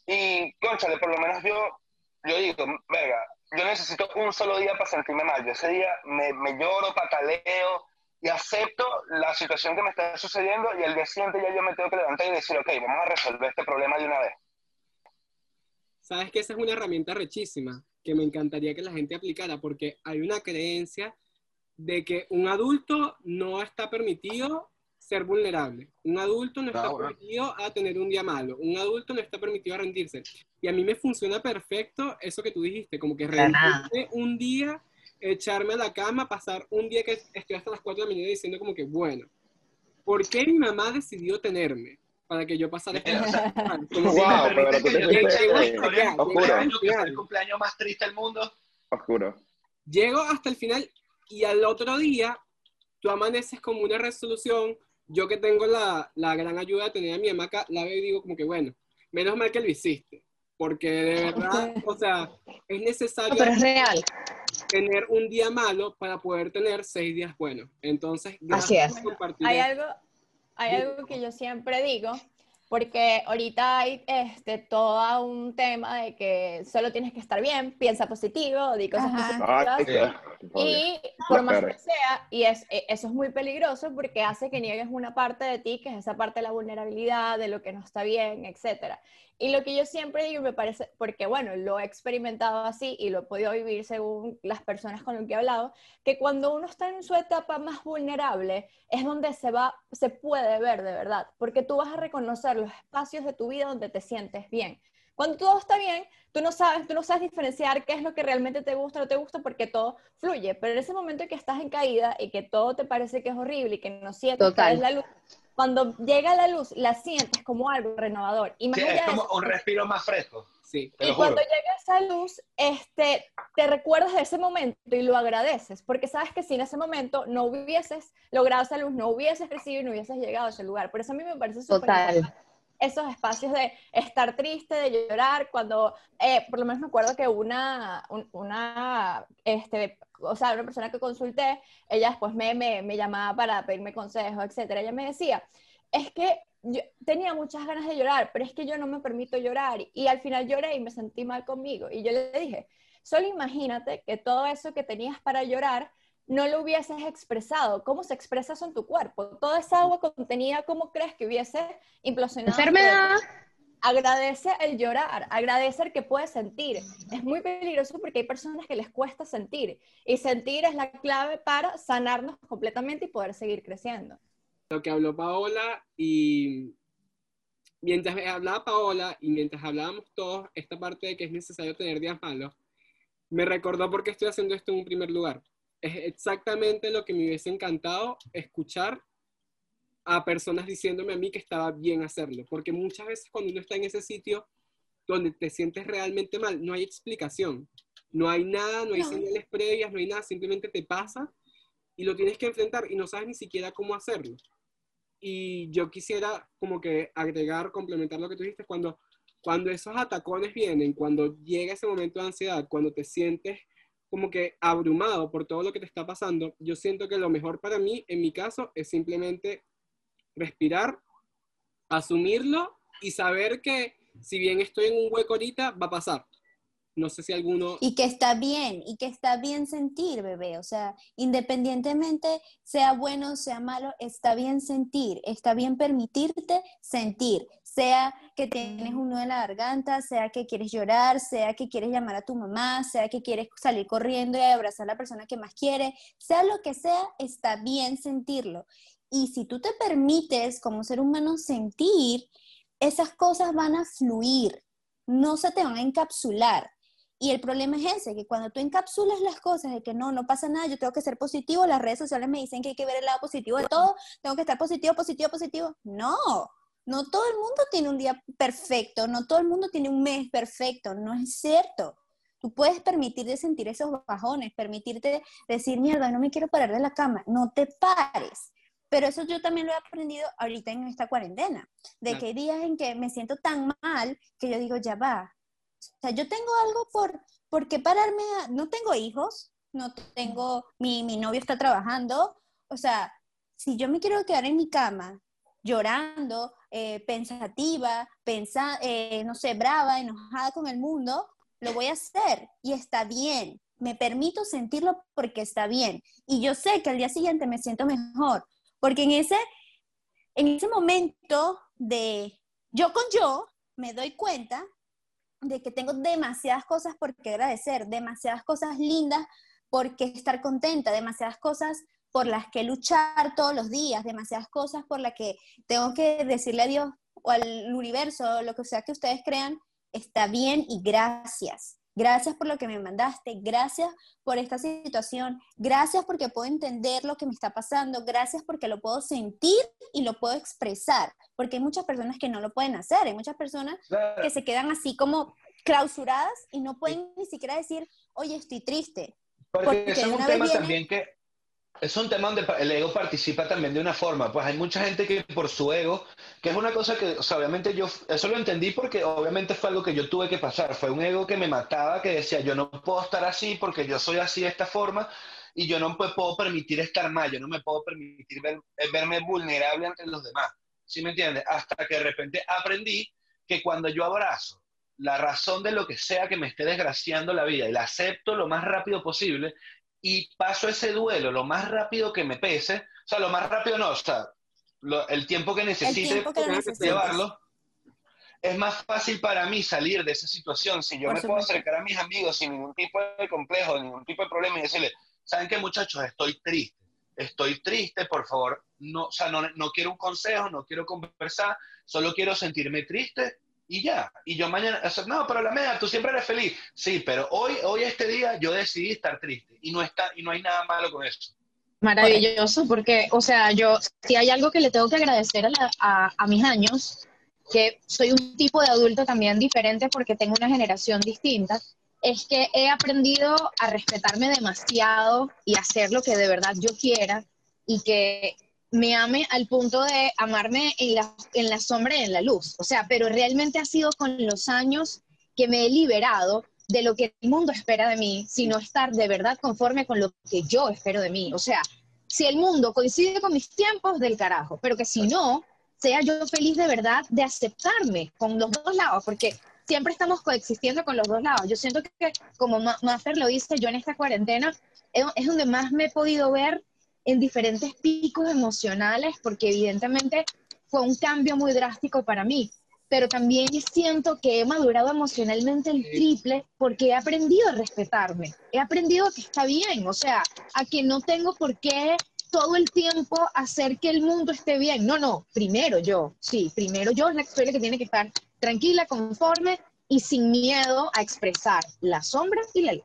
Y, conchale, por lo menos yo, yo digo, verga, yo necesito un solo día para sentirme mal. Yo ese día me, me lloro, pataleo y acepto la situación que me está sucediendo y el día siguiente ya yo me tengo que levantar y decir, ok, vamos a resolver este problema de una vez. Sabes que esa es una herramienta rechísima que me encantaría que la gente aplicara porque hay una creencia de que un adulto no está permitido ser vulnerable. Un adulto no está permitido a tener un día malo. Un adulto no está permitido a rendirse. Y a mí me funciona perfecto eso que tú dijiste, como que rendirme un día, echarme a la cama, pasar un día que estoy hasta las 4 de la mañana diciendo como que, bueno, ¿por qué mi mamá decidió tenerme? Para que yo pasara sea, como Wow, pero tú que te eh, el cumpleaños más triste del mundo. Oscuro. Llego hasta el final y al otro día tú amaneces como una resolución, yo que tengo la, la gran ayuda de tener a mi mamá acá, la veo y digo como que, bueno, menos mal que lo hiciste, porque de verdad, o sea, es necesario No, pero es real. tener un día malo para poder tener seis días buenos. Entonces, Así gracias es. por compartir Hay algo, hay algo que yo siempre digo, porque ahorita hay este, todo un tema de que solo tienes que estar bien, piensa positivo, di cosas Ajá. positivas. Ay, qué- Y por más que sea, y es, e- eso es muy peligroso porque hace que niegues una parte de ti, que es esa parte de la vulnerabilidad, de lo que no está bien, etc. Y lo que yo siempre digo, me parece, porque bueno, lo he experimentado así y lo he podido vivir según las personas con las que he hablado, que cuando uno está en su etapa más vulnerable es donde se va, se puede ver de verdad, porque tú vas a reconocer los espacios de tu vida donde te sientes bien. Cuando todo está bien, tú no sabes, tú no sabes diferenciar qué es lo que realmente te gusta o no te gusta porque todo fluye, pero en ese momento en que estás en caída y que todo te parece que es horrible y que no sientes que Total. es la luz, cuando llega la luz, la sientes como algo renovador. Y más Sí, allá es de como eso, un respiro más fresco. Sí. Te y lo juro. cuando llega esa luz, este, te recuerdas de ese momento y lo agradeces, porque sabes que si en ese momento no hubieses logrado esa luz, no hubieses crecido y no hubieses llegado a ese lugar. Por eso a mí me parece súper Total. importante esos espacios de estar triste, de llorar, cuando, eh, por lo menos me acuerdo que una, un- una, este, o sea, una persona que consulté, ella después me, me, me llamaba para pedirme consejos, etcétera, ella me decía, es que yo tenía muchas ganas de llorar, pero es que yo no me permito llorar, y al final lloré y me sentí mal conmigo, y yo le dije, solo imagínate que todo eso que tenías para llorar, no lo hubieses expresado, cómo se expresa eso en tu cuerpo, toda esa agua contenida, ¿cómo crees que hubiese implosionado? Enfermedad. agradece el llorar, agradece el que puedes sentir. Es muy peligroso porque hay personas que les cuesta sentir y sentir es la clave para sanarnos completamente y poder seguir creciendo. Lo que habló Paola y mientras hablaba Paola y mientras hablábamos todos, esta parte de que es necesario tener días malos, me recordó por qué estoy haciendo esto en un primer lugar. Es exactamente lo que me hubiese encantado escuchar a personas diciéndome a mí que estaba bien hacerlo, porque muchas veces cuando uno está en ese sitio donde te sientes realmente mal, no hay explicación, no hay nada, no hay No. señales previas, no hay nada, simplemente te pasa y lo tienes que enfrentar y no sabes ni siquiera cómo hacerlo. Y yo quisiera como que agregar, complementar lo que tú dijiste, cuando, cuando esos atacones vienen, cuando llega ese momento de ansiedad, cuando te sientes como que abrumado por todo lo que te está pasando, yo siento que lo mejor para mí, en mi caso, es simplemente respirar, asumirlo y saber que si bien estoy en un hueco ahorita, va a pasar. No sé si alguno... Y que está bien, y que está bien sentir, bebé. O sea, independientemente sea bueno o sea malo, está bien sentir, está bien permitirte sentir. Sea que tienes un nudo en la garganta, sea que quieres llorar, sea que quieres llamar a tu mamá, sea que quieres salir corriendo y abrazar a la persona que más quiere, sea lo que sea, está bien sentirlo. Y si tú te permites como ser humano sentir, esas cosas van a fluir, no se te van a encapsular. Y el problema es ese, que cuando tú encapsulas las cosas de que no, no pasa nada, yo tengo que ser positivo, las redes sociales me dicen que hay que ver el lado positivo de todo, tengo que estar positivo, positivo, positivo. No, no todo el mundo tiene un día perfecto, no todo el mundo tiene un mes perfecto, no es cierto. Tú puedes permitirte sentir esos bajones, permitirte decir, mierda, no me quiero parar de la cama, no te pares. Pero eso yo también lo he aprendido ahorita en esta cuarentena, de Claro. que hay días en que me siento tan mal que yo digo, ya va. O sea, yo tengo algo por, por qué pararme, a- no tengo hijos, no tengo, mi, mi novio está trabajando, o sea, si yo me quiero quedar en mi cama llorando, eh, pensativa, pensa, eh, no sé, brava, enojada con el mundo, lo voy a hacer y está bien. Me permito sentirlo porque está bien. Y yo sé que al día siguiente me siento mejor, porque en ese, en ese momento de yo con yo, me doy cuenta de que tengo demasiadas cosas por qué agradecer, demasiadas cosas lindas por qué estar contenta, demasiadas cosas por las que luchar todos los días, demasiadas cosas por las que tengo que decirle a Dios o al universo, lo que sea que ustedes crean, está bien y gracias. Gracias por lo que me mandaste, gracias por esta situación, gracias porque puedo entender lo que me está pasando, gracias porque lo puedo sentir y lo puedo expresar, porque hay muchas personas que no lo pueden hacer, hay muchas personas Claro. que se quedan así como clausuradas y no pueden ni siquiera decir, oye, estoy triste. Porque, porque es un tema viene- también que, es un tema donde el ego participa también de una forma. Pues hay mucha gente que por su ego, que es una cosa que, o sea, obviamente yo, eso lo entendí porque obviamente fue algo que yo tuve que pasar. Fue un ego que me mataba, que decía, yo no puedo estar así porque yo soy así de esta forma y yo no puedo permitir estar mal, yo no me puedo permitir verme vulnerable ante los demás. ¿Sí me entiendes? Hasta que de repente aprendí que cuando yo abrazo la razón de lo que sea que me esté desgraciando la vida y la acepto lo más rápido posible, y paso ese duelo lo más rápido que me pese, o sea, lo más rápido no, o sea, el tiempo que necesite llevarlo, es más fácil para mí salir de esa situación. Si yo me puedo acercar a mis amigos sin ningún tipo de complejo, ningún tipo de problema y decirle, ¿saben qué muchachos? Estoy triste, estoy triste, por favor, no, o sea, no, no quiero un consejo, no quiero conversar, solo quiero sentirme triste y ya. Y yo mañana, no, pero la media, tú siempre eres feliz. Sí, pero hoy, hoy este día yo decidí estar triste y no, está, y no hay nada malo con eso. Maravilloso, porque, o sea, yo, si hay algo que le tengo que agradecer a, a, mis años, que soy un tipo de adulto también diferente porque tengo una generación distinta, es que he aprendido a respetarme demasiado y hacer lo que de verdad yo quiera y que me ame al punto de amarme en la, en la sombra y en la luz. O sea, pero realmente ha sido con los años que me he liberado de lo que el mundo espera de mí, sino estar de verdad conforme con lo que yo espero de mí. O sea, si el mundo coincide con mis tiempos, del carajo, pero que si no, sea yo feliz de verdad de aceptarme con los dos lados, porque siempre estamos coexistiendo con los dos lados. Yo siento que, como Maffer lo dice, yo en esta cuarentena es donde más me he podido ver en diferentes picos emocionales, porque evidentemente fue un cambio muy drástico para mí, pero también siento que he madurado emocionalmente el triple porque he aprendido a respetarme, he aprendido que está bien, o sea, a que no tengo por qué todo el tiempo hacer que el mundo esté bien. No, no, primero yo, sí, primero yo es la historia que tiene que estar tranquila, conforme y sin miedo a expresar la sombra y la luz.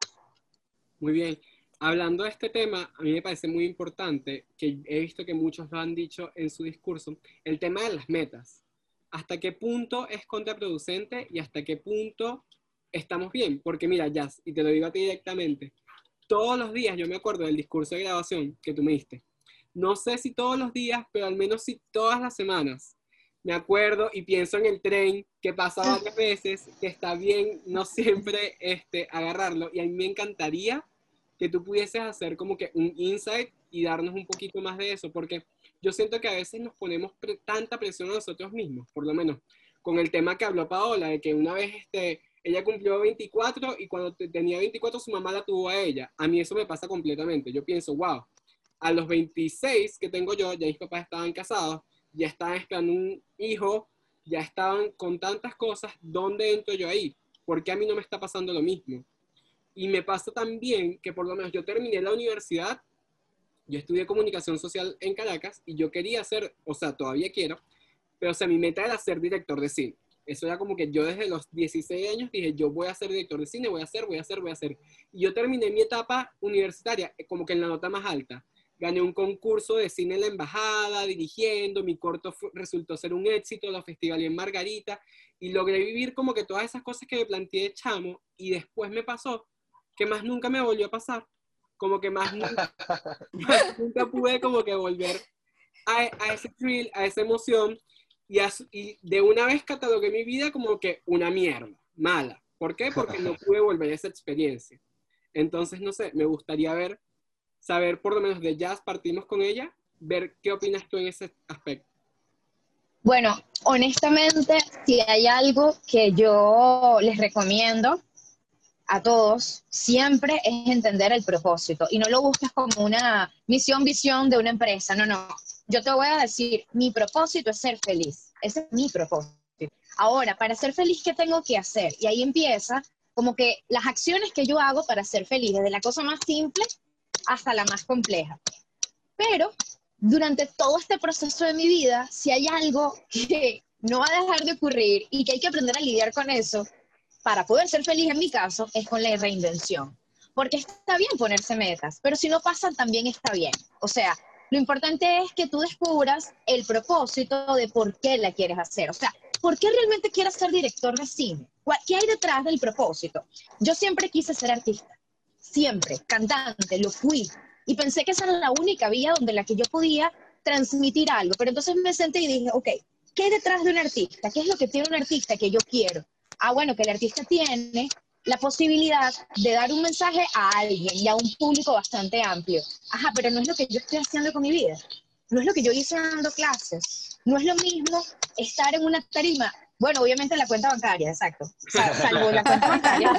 Muy bien hablando de este tema, a mí me parece muy importante, que he visto que muchos lo han dicho en su discurso, el tema de las metas. ¿Hasta qué punto es contraproducente y hasta qué punto estamos bien? Porque mira, Jazz, y te lo digo a ti directamente, todos los días yo me acuerdo del discurso de grabación que tú me diste. No sé si todos los días, pero al menos si todas las semanas. Me acuerdo y pienso en el tren que pasa varias veces, que está bien no siempre este, agarrarlo. Y a mí me encantaría que tú pudieses hacer como que un insight y darnos un poquito más de eso, porque yo siento que a veces nos ponemos tanta presión a nosotros mismos, por lo menos con el tema que habló Paola, de que una vez este, ella cumplió 24 y cuando tenía 24 su mamá la tuvo a ella. A mí eso me pasa completamente. Yo pienso, wow, a los 26 que tengo yo, ya mis papás estaban casados, ya estaban esperando un hijo, ya estaban con tantas cosas, ¿dónde entro yo ahí? ¿Por qué a mí no me está pasando lo mismo? Y me pasa también que por lo menos yo terminé la universidad, yo estudié comunicación social en Caracas y yo quería ser, o sea, todavía quiero, pero o sea, mi meta era ser director de cine. Eso era como que yo desde los 16 años dije, yo voy a ser director de cine, voy a hacer, voy a hacer, voy a hacer. Y yo terminé mi etapa universitaria eh, como que en la nota más alta. Gané un concurso de cine en la embajada, dirigiendo, mi corto resultó ser un éxito, la festival en Margarita, y logré vivir como que todas esas cosas que me planteé chamo, y después me pasó que más nunca me volvió a pasar. Como que más nunca, nunca pude como que volver a, ese thrill, a esa emoción. Y, y, de una vez catalogué mi vida como que una mierda, mala. ¿Por qué? Porque no pude volver a esa experiencia. Entonces, no sé, me gustaría ver, saber por lo menos de jazz, partimos con ella, ver qué opinas tú en ese aspecto. Bueno, honestamente, si hay algo que yo les recomiendo a todos siempre es entender el propósito y no lo busques como una misión, visión de una empresa. No, no. Yo te voy a decir, mi propósito es ser feliz. Ese es mi propósito. Ahora, para ser feliz, ¿qué tengo que hacer? Y ahí empieza como que las acciones que yo hago para ser feliz, desde la cosa más simple hasta la más compleja. Pero durante todo este proceso de mi vida, si hay algo que no va a dejar de ocurrir y que hay que aprender a lidiar con eso, para poder ser feliz en mi caso, es con la reinvención. Porque está bien ponerse metas, pero si no pasan, también está bien. O sea, lo importante es que tú descubras el propósito de por qué la quieres hacer. O sea, ¿por qué realmente quieres ser director de cine? ¿Qué hay detrás del propósito? Yo siempre quise ser artista, siempre, cantante, lo fui. Y pensé que esa era la única vía donde la que yo podía transmitir algo. Pero entonces me senté y dije, ok, ¿qué hay detrás de un artista? ¿Qué es lo que tiene un artista que yo quiero? Ah, bueno, que el artista tiene la posibilidad de dar un mensaje a alguien y a un público bastante amplio. Ajá, pero no es lo que yo estoy haciendo con mi vida. No es lo que yo hice dando clases. No es lo mismo estar en una tarima. Bueno, obviamente la cuenta bancaria, exacto. salvo la cuenta bancaria.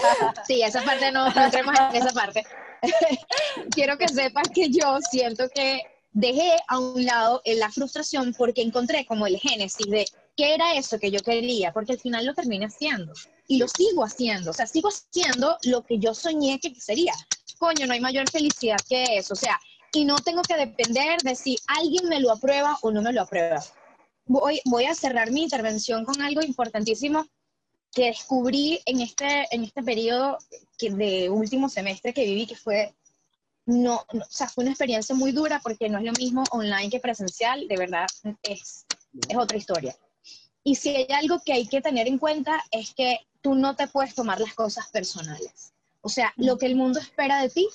Sí, esa parte no, no entremos en esa parte. Quiero que sepas que yo siento que dejé a un lado la frustración porque encontré como el génesis de qué era eso que yo quería, porque al final lo terminé haciendo y lo sigo haciendo, o sea, sigo haciendo lo que yo soñé que sería. Coño, no hay mayor felicidad que eso, o sea, y no tengo que depender de si alguien me lo aprueba o no me lo aprueba. Voy, voy a cerrar mi intervención con algo importantísimo que descubrí en este, en este periodo que de último semestre que viví, que fue no, o sea, fue una experiencia muy dura porque no es lo mismo online que presencial, de verdad es, es otra historia. Y si hay algo que hay que tener en cuenta es que tú no te puedes tomar las cosas personales. O sea, lo que el mundo espera de ti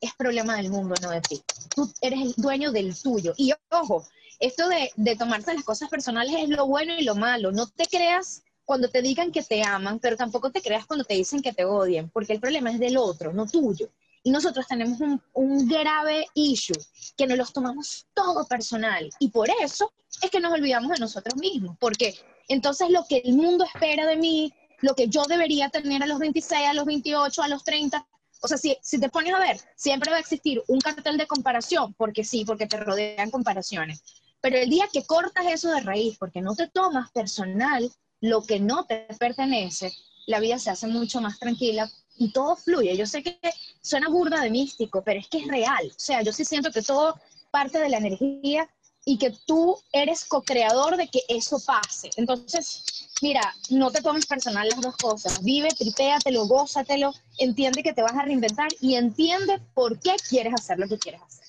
es problema del mundo, no de ti. Tú eres el dueño del tuyo. Y ojo, esto de, de tomarse las cosas personales es lo bueno y lo malo. No te creas cuando te digan que te aman, pero tampoco te creas cuando te dicen que te odian, porque el problema es del otro, no tuyo. Y nosotros tenemos un, un, grave issue, que nos los tomamos todo personal. Y por eso es que nos olvidamos de nosotros mismos, porque entonces lo que el mundo espera de mí, lo que yo debería tener a los 26, a los 28, a los 30, o sea, si, si te pones a ver, siempre va a existir un cartel de comparación, porque sí, porque te rodean comparaciones. Pero el día que cortas eso de raíz, porque no te tomas personal lo que no te pertenece, la vida se hace mucho más tranquila y todo fluye. Yo sé que suena burda de místico, pero es que es real. O sea, yo sí siento que todo parte de la energía y que tú eres co-creador de que eso pase. Entonces, mira, no te tomes personal las dos cosas. Vive, tripéatelo, gózatelo, entiende que te vas a reinventar y entiende por qué quieres hacer lo que quieres hacer.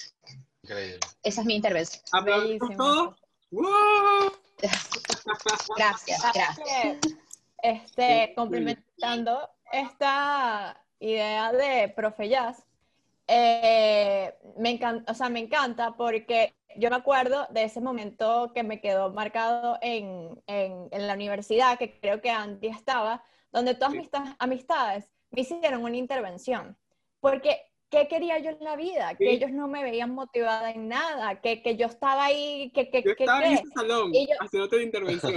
Increíble. Esa es mi intervención. Gracias, gracias. Este, complementando esta idea de Profe Jazz, eh, me, encanta, o sea, me encanta porque yo me acuerdo de ese momento que me quedó marcado en, en, en la universidad, que creo que Andy estaba, donde todas mis amistades me hicieron una intervención. Porque, ¿qué quería yo en la vida? Que ellos no me veían motivada en nada, que, que yo estaba ahí, que... que yo estaba en ese salón yo, haciéndote la intervención.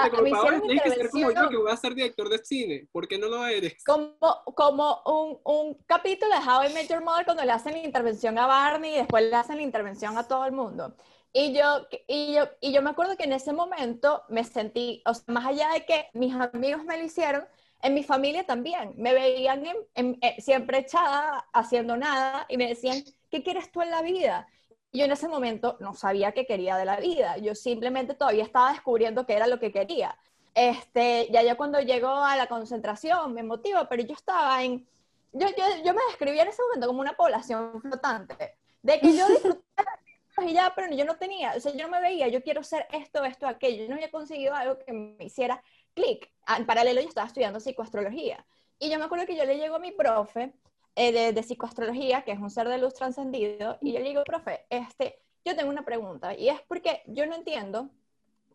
Ah, como, Paola, tienes que ser como yo, que voy a ser director de cine. ¿Por qué no lo eres? Como, como un, un capítulo de How I Met Your Mother cuando le hacen la intervención a Barney y después le hacen la intervención a todo el mundo. Y yo, y, yo, y yo me acuerdo que en ese momento me sentí, o sea, más allá de que mis amigos me lo hicieron, en mi familia también. Me veían eh, siempre echada, haciendo nada, y me decían, ¿qué quieres tú en la vida? Yo en ese momento no sabía qué quería de la vida, yo simplemente todavía estaba descubriendo qué era lo que quería. Este, ya yo cuando llego a la concentración me motiva, pero yo estaba en, yo, yo, yo me describía en ese momento como una población flotante, de que yo disfrutaba y ya, pero yo no tenía, o sea, yo no me veía, yo quiero ser esto, esto, aquello, yo no había conseguido algo que me hiciera clic. En paralelo yo estaba estudiando psicoastrología. Y yo me acuerdo que yo le llego a mi profe eh, de, psicoastrología, que es un ser de luz trascendido, y yo le digo, profe, este, yo tengo una pregunta, y es porque yo no entiendo,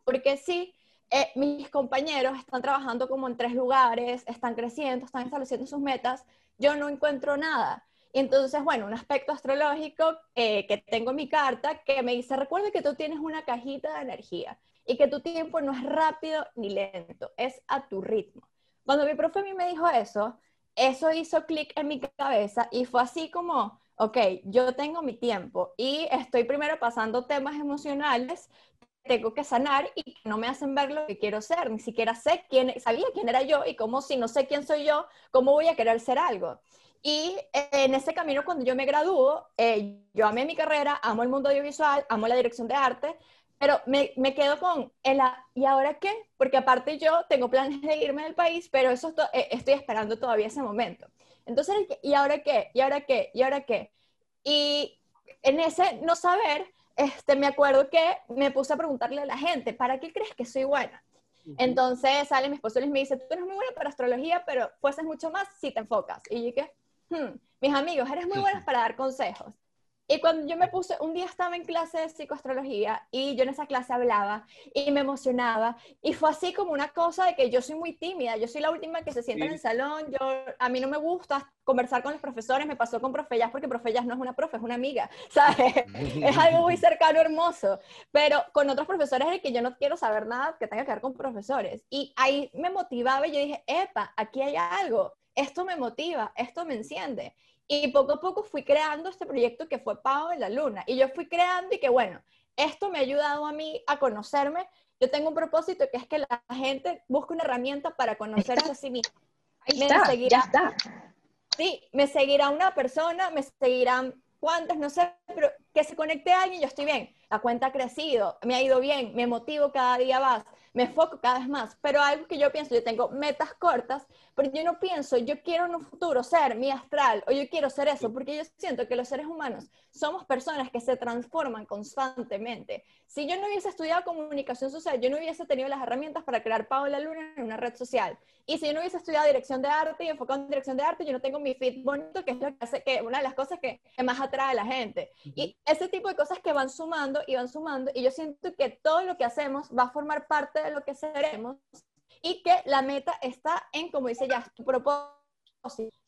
porque si eh, mis compañeros están trabajando como en tres lugares, están creciendo, están estableciendo sus metas, yo no encuentro nada. Y entonces, bueno, un aspecto astrológico eh, que tengo en mi carta que me dice, recuerda que tú tienes una cajita de energía y que tu tiempo no es rápido ni lento, es a tu ritmo. Cuando mi profe a mí me dijo eso, eso hizo clic en mi cabeza y fue así como, ok, yo tengo mi tiempo y estoy primero pasando temas emocionales tengo que sanar y no me hacen ver lo que quiero ser, ni siquiera sé quién, sabía quién era yo y como si no sé quién soy yo, ¿cómo voy a querer ser algo? Y en ese camino, cuando yo me gradúo, eh, yo amé mi carrera, amo el mundo audiovisual, amo la dirección de arte, pero me, me, quedo con, el, ¿y ahora qué? Porque aparte yo tengo planes de irme del país, pero eso eh, estoy esperando todavía ese momento. Entonces, ¿y ahora qué? ¿Y ahora qué? ¿Y ahora qué? Y en ese no saber, este, me acuerdo que me puse a preguntarle a la gente, ¿para qué crees que soy buena? Entonces sale mi esposo y me dice, tú eres muy buena para astrología, pero fueses mucho más si te enfocas. Y yo dije, hmm, mis amigos, eres muy buenos para dar consejos. Y cuando yo me puse, un día estaba en clase de psicoastrología y yo en esa clase hablaba y me emocionaba y fue así como una cosa de que yo soy muy tímida, yo soy la última que se sienta en el salón, yo, a mí no me gusta conversar con los profesores, me pasó con Profellas porque Profellas no es una profe, es una amiga, ¿sabes? es algo muy cercano, hermoso, pero con otros profesores es que yo no quiero saber nada que tenga que ver con profesores. Y ahí me motivaba y yo dije, epa, aquí hay algo, esto me motiva, esto me enciende. Y poco a poco fui creando este proyecto que fue Pau en la Luna. Y yo fui creando y que bueno, esto me ha ayudado a mí a conocerme. Yo tengo un propósito que es que la gente busque una herramienta para conocerse a sí misma. Ahí está, ya está. Sí, me seguirá una persona, me seguirán cuántas, no sé, pero que se conecte a alguien, yo estoy bien. La cuenta ha crecido, me ha ido bien, me motivo cada día más me enfoco cada vez más, pero algo que yo pienso, yo tengo metas cortas, pero yo no pienso, yo quiero en un futuro ser mi astral o yo quiero ser eso, porque yo siento que los seres humanos somos personas que se transforman constantemente. Si yo no hubiese estudiado comunicación social, yo no hubiese tenido las herramientas para crear Paola Luna en una red social. Y si yo no hubiese estudiado dirección de arte y enfocado en dirección de arte, yo no tengo mi fit bonito, que es lo que hace que una de las cosas que, más atrae a la gente. Y ese tipo de cosas que van sumando y van sumando, y yo siento que todo lo que hacemos va a formar parte de lo que seremos y que la meta está en, como dice ya, tu propósito,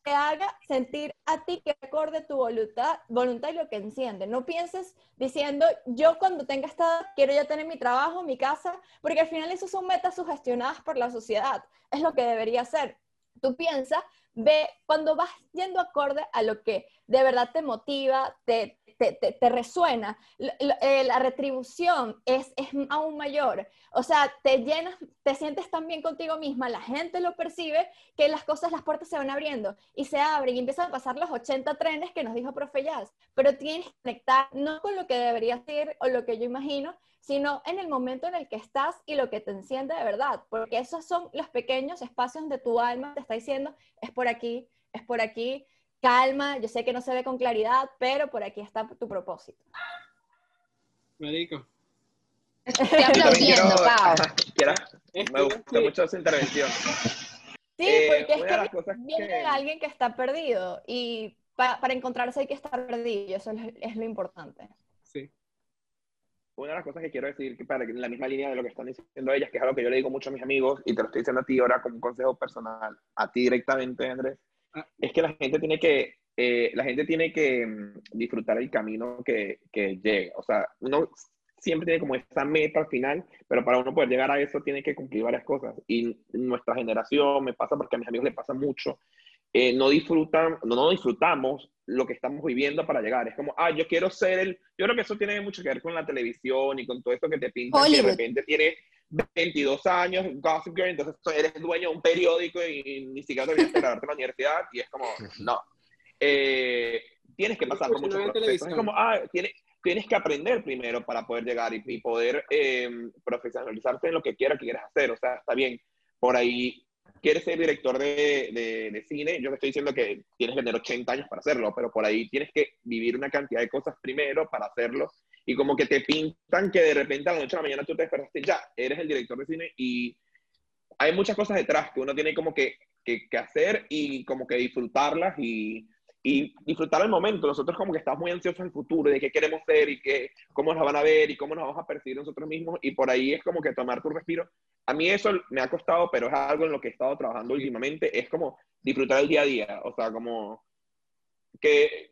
que haga sentir a ti que acorde tu voluntad, voluntad y lo que enciende. No pienses diciendo, yo cuando tenga esta quiero ya tener mi trabajo, mi casa, porque al final eso son metas sugestionadas por la sociedad. Es lo que debería ser. Tú piensas, ve, cuando vas yendo acorde a lo que de verdad te motiva, te, te, resuena, eh, la, retribución es, es, aún mayor. O sea, te llenas, te sientes tan bien contigo misma, la gente lo percibe, que las cosas, las puertas se van abriendo y se abren y empiezan a pasar los 80 trenes que nos dijo Profe Jazz. Pero tienes que conectar no con lo que debería ser o lo que yo imagino, sino en el momento en el que estás y lo que te enciende de verdad, porque esos son los pequeños espacios donde tu alma te está diciendo, es por aquí, es por aquí, calma, yo sé que no se ve con claridad, pero por aquí está tu propósito. Marico. Estoy aplaudiendo, Pau. me gusta mucho esa intervención. Sí, eh, porque es que viene alguien que está perdido y para encontrarse hay que estar perdido, eso es, lo importante. Sí. Una de las cosas que quiero decir, que para en la misma línea de lo que están diciendo ellas, que es algo que yo le digo mucho a mis amigos, y te lo estoy diciendo a ti ahora como un consejo personal, a ti directamente, Andrés, es que la gente tiene que, eh, la gente tiene que mm, disfrutar el camino que, que llega. O sea, uno siempre tiene como esa meta al final, pero para uno poder llegar a eso tiene que cumplir varias cosas. Y nuestra generación, me pasa porque a mis amigos les pasa mucho, eh, no disfrutan, no, no disfrutamos lo que estamos viviendo para llegar. Es como, ah, yo quiero ser el... Yo creo que eso tiene mucho que ver con la televisión y con todo esto que te pinta que de repente tiene 22 años, Gossip Girl, entonces eres dueño de un periódico y ni siquiera te que graduarte en la universidad y es como, no. Eh, tienes que pasar por muchos procesos. Es como, ah, tienes, tienes que aprender primero para poder llegar y, poder eh, profesionalizarte en lo que quieras que quieras hacer. O sea, está bien, por ahí quieres ser director de, de, de, cine, yo te estoy diciendo que tienes que tener 80 años para hacerlo, pero por ahí tienes que vivir una cantidad de cosas primero para hacerlo. Y como que te pintan que de repente a la noche a la mañana tú te despertaste ya, eres el director de cine y hay muchas cosas detrás que uno tiene como que, que, que hacer y como que disfrutarlas y, y, disfrutar el momento. Nosotros como que estamos muy ansiosos el futuro, de qué queremos ser y qué, cómo nos van a ver y cómo nos vamos a percibir nosotros mismos y por ahí es como que tomar tu respiro. A mí eso me ha costado, pero es algo en lo que he estado trabajando últimamente, es como disfrutar el día a día, o sea, como que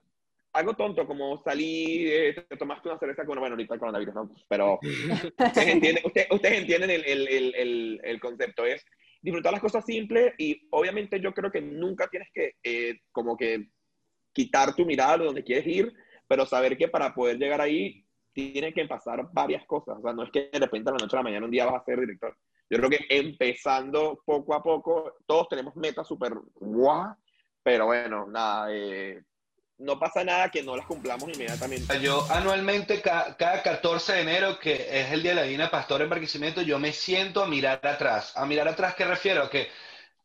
algo tonto como salir, eh, te tomaste una cerveza con, bueno, ahorita el coronavirus, ¿no? Pero ustedes entienden, ustedes, entienden el, el, el, el, concepto, es disfrutar las cosas simples y obviamente yo creo que nunca tienes que eh, como que quitar tu mirada de donde quieres ir, pero saber que para poder llegar ahí tiene que pasar varias cosas, o sea, no es que de repente a la noche a la mañana un día vas a ser director. Yo creo que empezando poco a poco, todos tenemos metas súper guau, pero bueno, nada, eh, no pasa nada que no las cumplamos inmediatamente. Yo anualmente, cada, 14 de enero, que es el Día de la Divina Pastor en Barquisimeto, yo me siento a mirar atrás. A mirar atrás, ¿qué refiero? Que,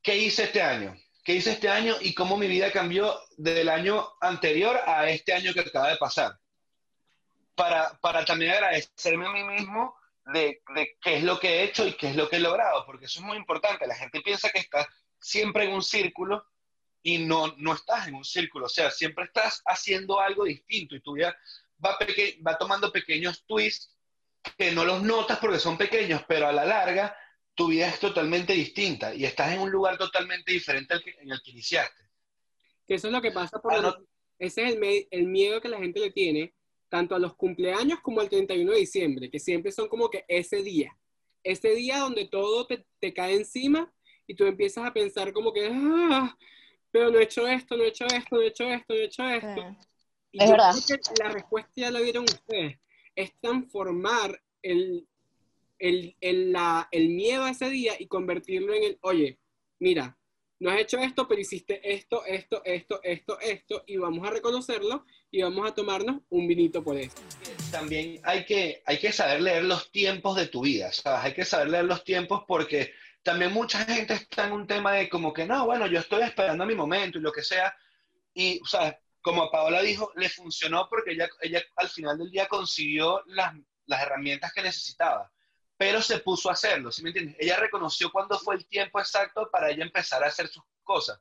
¿Qué hice este año? ¿Qué hice este año y cómo mi vida cambió del año anterior a este año que acaba de pasar? Para, para también agradecerme a mí mismo de, de qué es lo que he hecho y qué es lo que he logrado, porque eso es muy importante. La gente piensa que está siempre en un círculo y no, no estás en un círculo, o sea, siempre estás haciendo algo distinto y tu vida va, va tomando pequeños twists que no los notas porque son pequeños, pero a la larga tu vida es totalmente distinta y estás en un lugar totalmente diferente al que, en el que iniciaste. eso es lo que pasa por ah, ese es el, el, miedo que la gente le tiene tanto a los cumpleaños como al 31 de diciembre, que siempre son como que ese día, ese día donde todo te, te cae encima y tú empiezas a pensar como que, ah, pero no he hecho esto, no he hecho esto, no he hecho esto, no he hecho esto. Y es verdad. la respuesta ya la vieron ustedes, es transformar el, el, el, la, el miedo a ese día y convertirlo en el, oye, mira, no has hecho esto, pero hiciste esto, esto, esto, esto, esto, y vamos a reconocerlo y vamos a tomarnos un vinito por eso. También hay que, hay que saber leer los tiempos de tu vida, ¿sabes? Hay que saber leer los tiempos porque también mucha gente está en un tema de como que, no, bueno, yo estoy esperando mi momento y lo que sea, y, sea, como Paola dijo, le funcionó porque ella, ella al final del día consiguió las, las herramientas que necesitaba pero se puso a hacerlo, ¿sí me entiendes? Ella reconoció cuándo fue el tiempo exacto para ella empezar a hacer sus cosas.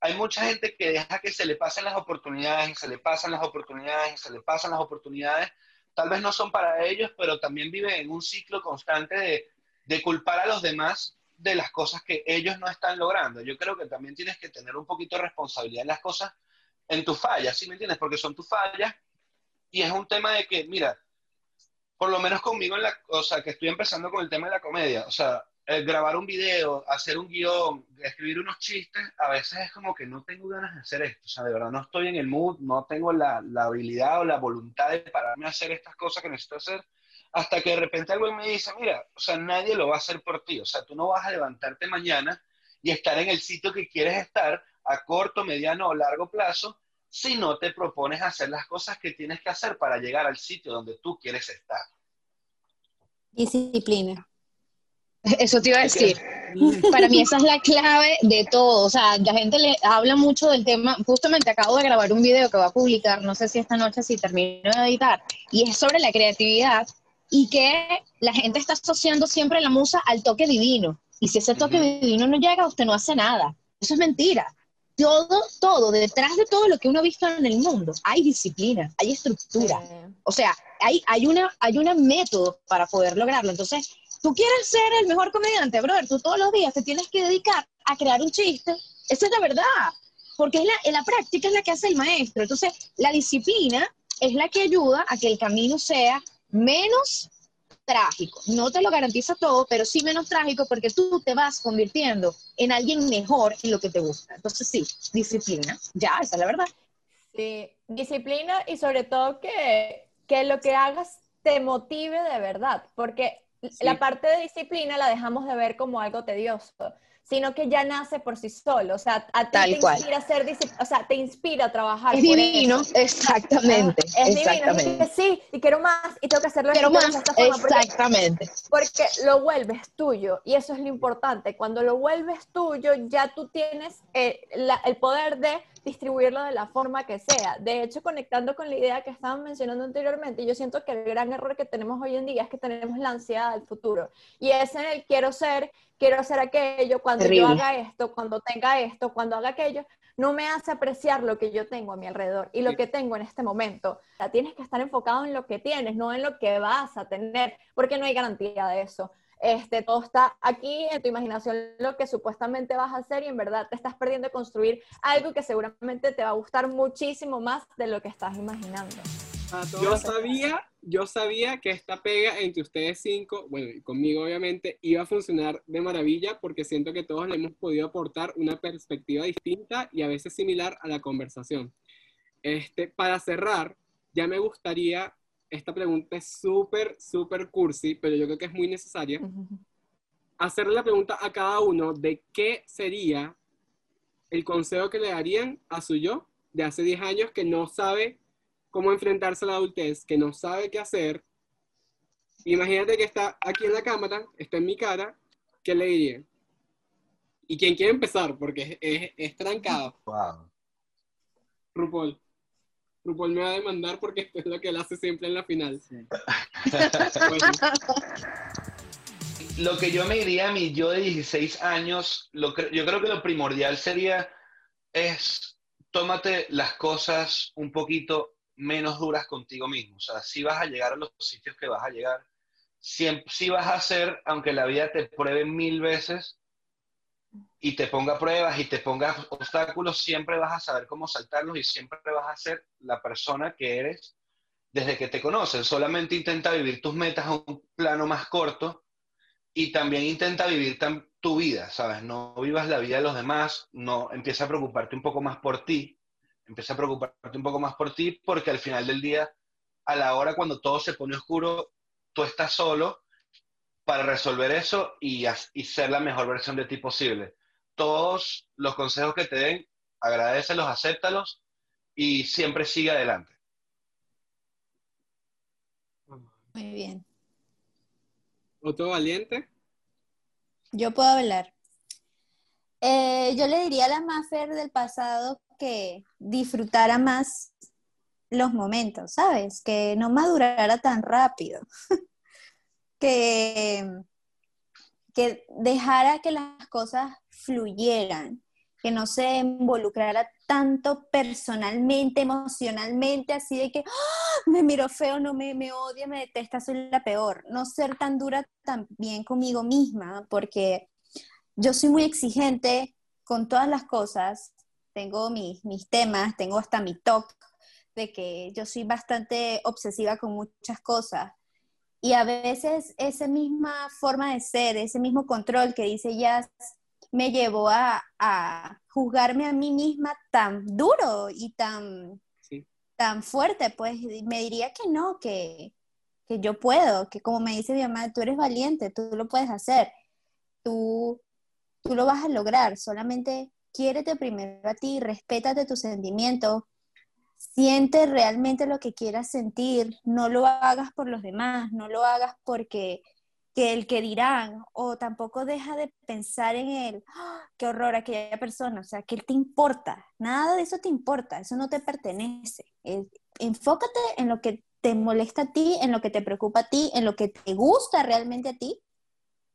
Hay mucha gente que deja que se le pasen las oportunidades, y se le pasan las oportunidades, y se le pasan las oportunidades. Tal vez no son para ellos, pero también vive en un ciclo constante de, de culpar a los demás de las cosas que ellos no están logrando. Yo creo que también tienes que tener un poquito de responsabilidad en las cosas, en tus fallas, ¿sí me entiendes? Porque son tus fallas y es un tema de que, mira, por lo menos conmigo, en la, o sea, que estoy empezando con el tema de la comedia, o sea, grabar un video, hacer un guion, escribir unos chistes, a veces es como que no tengo ganas de hacer esto, o sea, de verdad no estoy en el mood, no tengo la, la habilidad o la voluntad de pararme a hacer estas cosas que necesito hacer, hasta que de repente alguien me dice, mira, o sea, nadie lo va a hacer por ti, o sea, tú no vas a levantarte mañana y estar en el sitio que quieres estar a corto, mediano o largo plazo si no te propones hacer las cosas que tienes que hacer para llegar al sitio donde tú quieres estar. Disciplina. Eso te iba a decir. Para mí esa es la clave de todo. O sea, la gente le habla mucho del tema. Justamente acabo de grabar un video que va a publicar, no sé si esta noche, si termino de editar, y es sobre la creatividad y que la gente está asociando siempre la musa al toque divino. Y si ese toque divino no llega, usted no hace nada. Eso es mentira todo, todo, detrás de todo lo que uno ha visto en el mundo, hay disciplina, hay estructura. O sea, hay, hay, una, hay un método para poder lograrlo. Entonces, tú quieres ser el mejor comediante, brother, tú todos los días te tienes que dedicar a crear un chiste. Esa es la verdad, porque es la, en la práctica es la que hace el maestro. Entonces, la disciplina es la que ayuda a que el camino sea menos trágico. No te lo garantiza todo, pero sí menos trágico porque tú te vas convirtiendo en alguien mejor en lo que te gusta. Entonces sí, disciplina. Ya, esa es la verdad. Sí, disciplina y sobre todo que, que lo que hagas te motive de verdad, porque la parte de disciplina la dejamos de ver como algo tedioso sino que ya nace por sí solo. O sea, a ti te inspira a ser o sea, te inspira a trabajar. Es divino, exactamente. es divino, sí, y quiero más, y tengo que hacerlo quiero más, exactamente. Porque, lo vuelves tuyo, y eso es lo importante. Cuando lo vuelves tuyo, ya tú tienes eh, el poder de distribuirlo de la forma que sea. De hecho, conectando con la idea que estaban mencionando anteriormente, yo siento que el gran error que tenemos hoy en día es que tenemos la ansiedad del futuro. Y es en el quiero ser, quiero hacer aquello, cuando yo haga esto, cuando tenga esto, cuando haga aquello, no me hace apreciar lo que yo tengo a mi alrededor y lo que tengo en este momento. O sea, tienes que estar enfocado en lo que tienes, no en lo que vas a tener, porque no hay garantía de eso. Este, todo está aquí en tu imaginación, lo que supuestamente vas a hacer y en verdad te estás perdiendo de construir algo que seguramente te va a gustar muchísimo más de lo que estás imaginando. Yo sabía, yo sabía que esta pega entre ustedes cinco, bueno, y conmigo obviamente, iba a funcionar de maravilla porque siento que todos le hemos podido aportar una perspectiva distinta y a veces similar a la conversación. Este, para cerrar, ya me gustaría esta pregunta es súper, súper cursi, pero yo creo que es muy necesaria. Hacerle la pregunta a cada uno de qué sería el consejo que le darían a su yo de hace 10 años que no sabe cómo enfrentarse a la adultez, que no sabe qué hacer. Imagínate que está aquí en la cámara, está en mi cara, ¿qué le diría? ¿Y quién quiere empezar? Porque es, es, trancado. Wow. RuPaul. RuPaul me va a demandar porque esto es lo que él hace siempre en la final. Lo que yo me diría a mí, yo de 16 años, lo, yo creo que lo primordial sería es tómate las cosas un poquito menos duras contigo mismo. O sea, si vas a llegar a los sitios que vas a llegar, si vas a hacer, aunque la vida te pruebe mil veces y te ponga pruebas y te ponga obstáculos, siempre vas a saber cómo saltarlos y siempre vas a ser la persona que eres desde que te conocen. Solamente intenta vivir tus metas a un plano más corto y también intenta vivir tu vida, ¿sabes? No vivas la vida de los demás, no empieza a preocuparte un poco más por ti, empieza a preocuparte un poco más por ti porque al final del día, a la hora cuando todo se pone oscuro, tú estás solo para resolver eso y, y ser la mejor versión de ti posible. Todos los consejos que te den, agradecelos, acéptalos y siempre sigue adelante. Muy bien. ¿Otro valiente? Yo puedo hablar. Eh, yo le diría a la Maffer del pasado que disfrutara más los momentos, ¿sabes? Que no madurara tan rápido. que, que dejara que las cosas fluyeran, que no se involucrara tanto personalmente, emocionalmente, así de que ¡Ah! me miro feo, no me, me odia, me detesta, soy la peor. No ser tan dura también conmigo misma, porque yo soy muy exigente con todas las cosas. Tengo mis, mis temas, tengo hasta mi talk de que yo soy bastante obsesiva con muchas cosas. Y a veces esa misma forma de ser, ese mismo control que dice Jazz, me llevó a, juzgarme a mí misma tan duro y tan, tan fuerte, pues me diría que no, que, yo puedo, que como me dice mi mamá, tú eres valiente, tú lo puedes hacer, tú, tú lo vas a lograr, solamente quiérete primero a ti, respétate tus sentimientos, siente realmente lo que quieras sentir, no lo hagas por los demás, no lo hagas porque que el que dirán, o tampoco deja de pensar en él, ¡Ah! qué horror aquella persona, o sea, que él te importa, nada de eso te importa, eso no te pertenece. enfócate en lo que te molesta a ti, en lo que te preocupa a ti, en lo que te gusta realmente a ti,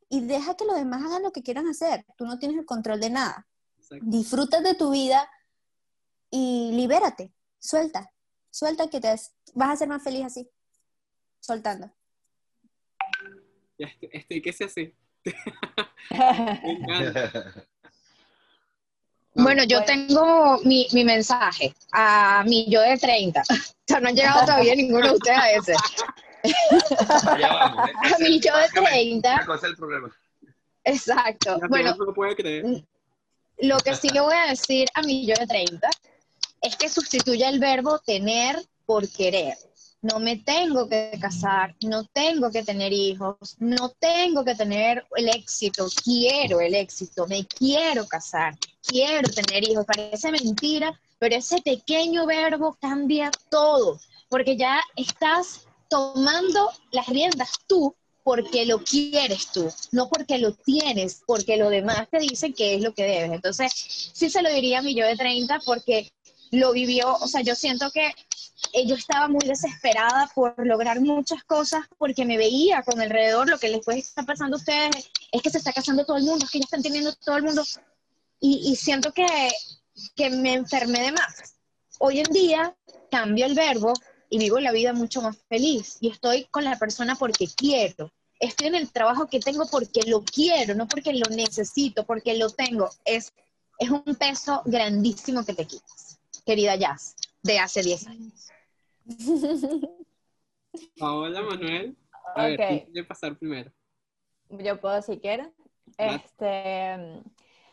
y deja que los demás hagan lo que quieran hacer, tú no tienes el control de nada. Disfruta de tu vida y libérate, suelta, suelta que te vas a ser más feliz así, soltando. Ya estoy, ¿qué se hace? Bueno, yo tengo mi, mi, mensaje a mi yo de 30. O sea, no han llegado todavía ninguno de ustedes a ese. a mi yo de 30. el problema. Exacto. bueno, lo que sí le voy a decir a mi yo de 30 es que sustituya el verbo tener por querer no me tengo que casar, no tengo que tener hijos, no tengo que tener el éxito, quiero el éxito, me quiero casar, quiero tener hijos. Parece mentira, pero ese pequeño verbo cambia todo, porque ya estás tomando las riendas tú porque lo quieres tú, no porque lo tienes, porque lo demás te dicen que es lo que debes. Entonces, sí se lo diría a mi yo de 30 porque lo vivió, o sea, yo siento que yo estaba muy desesperada por lograr muchas cosas porque me veía con alrededor, lo que les puede estar pasando a ustedes es que se está casando todo el mundo, es que ya están teniendo todo el mundo y, siento que, que me enfermé de más. Hoy en día cambio el verbo y vivo la vida mucho más feliz y estoy con la persona porque quiero. Estoy en el trabajo que tengo porque lo quiero, no porque lo necesito, porque lo tengo. Es, es un peso grandísimo que te quitas, querida Jazz, de hace 10 años. Paola, Manuel. A ver, ¿quién quiere pasar primero? Yo puedo si quiero. Este,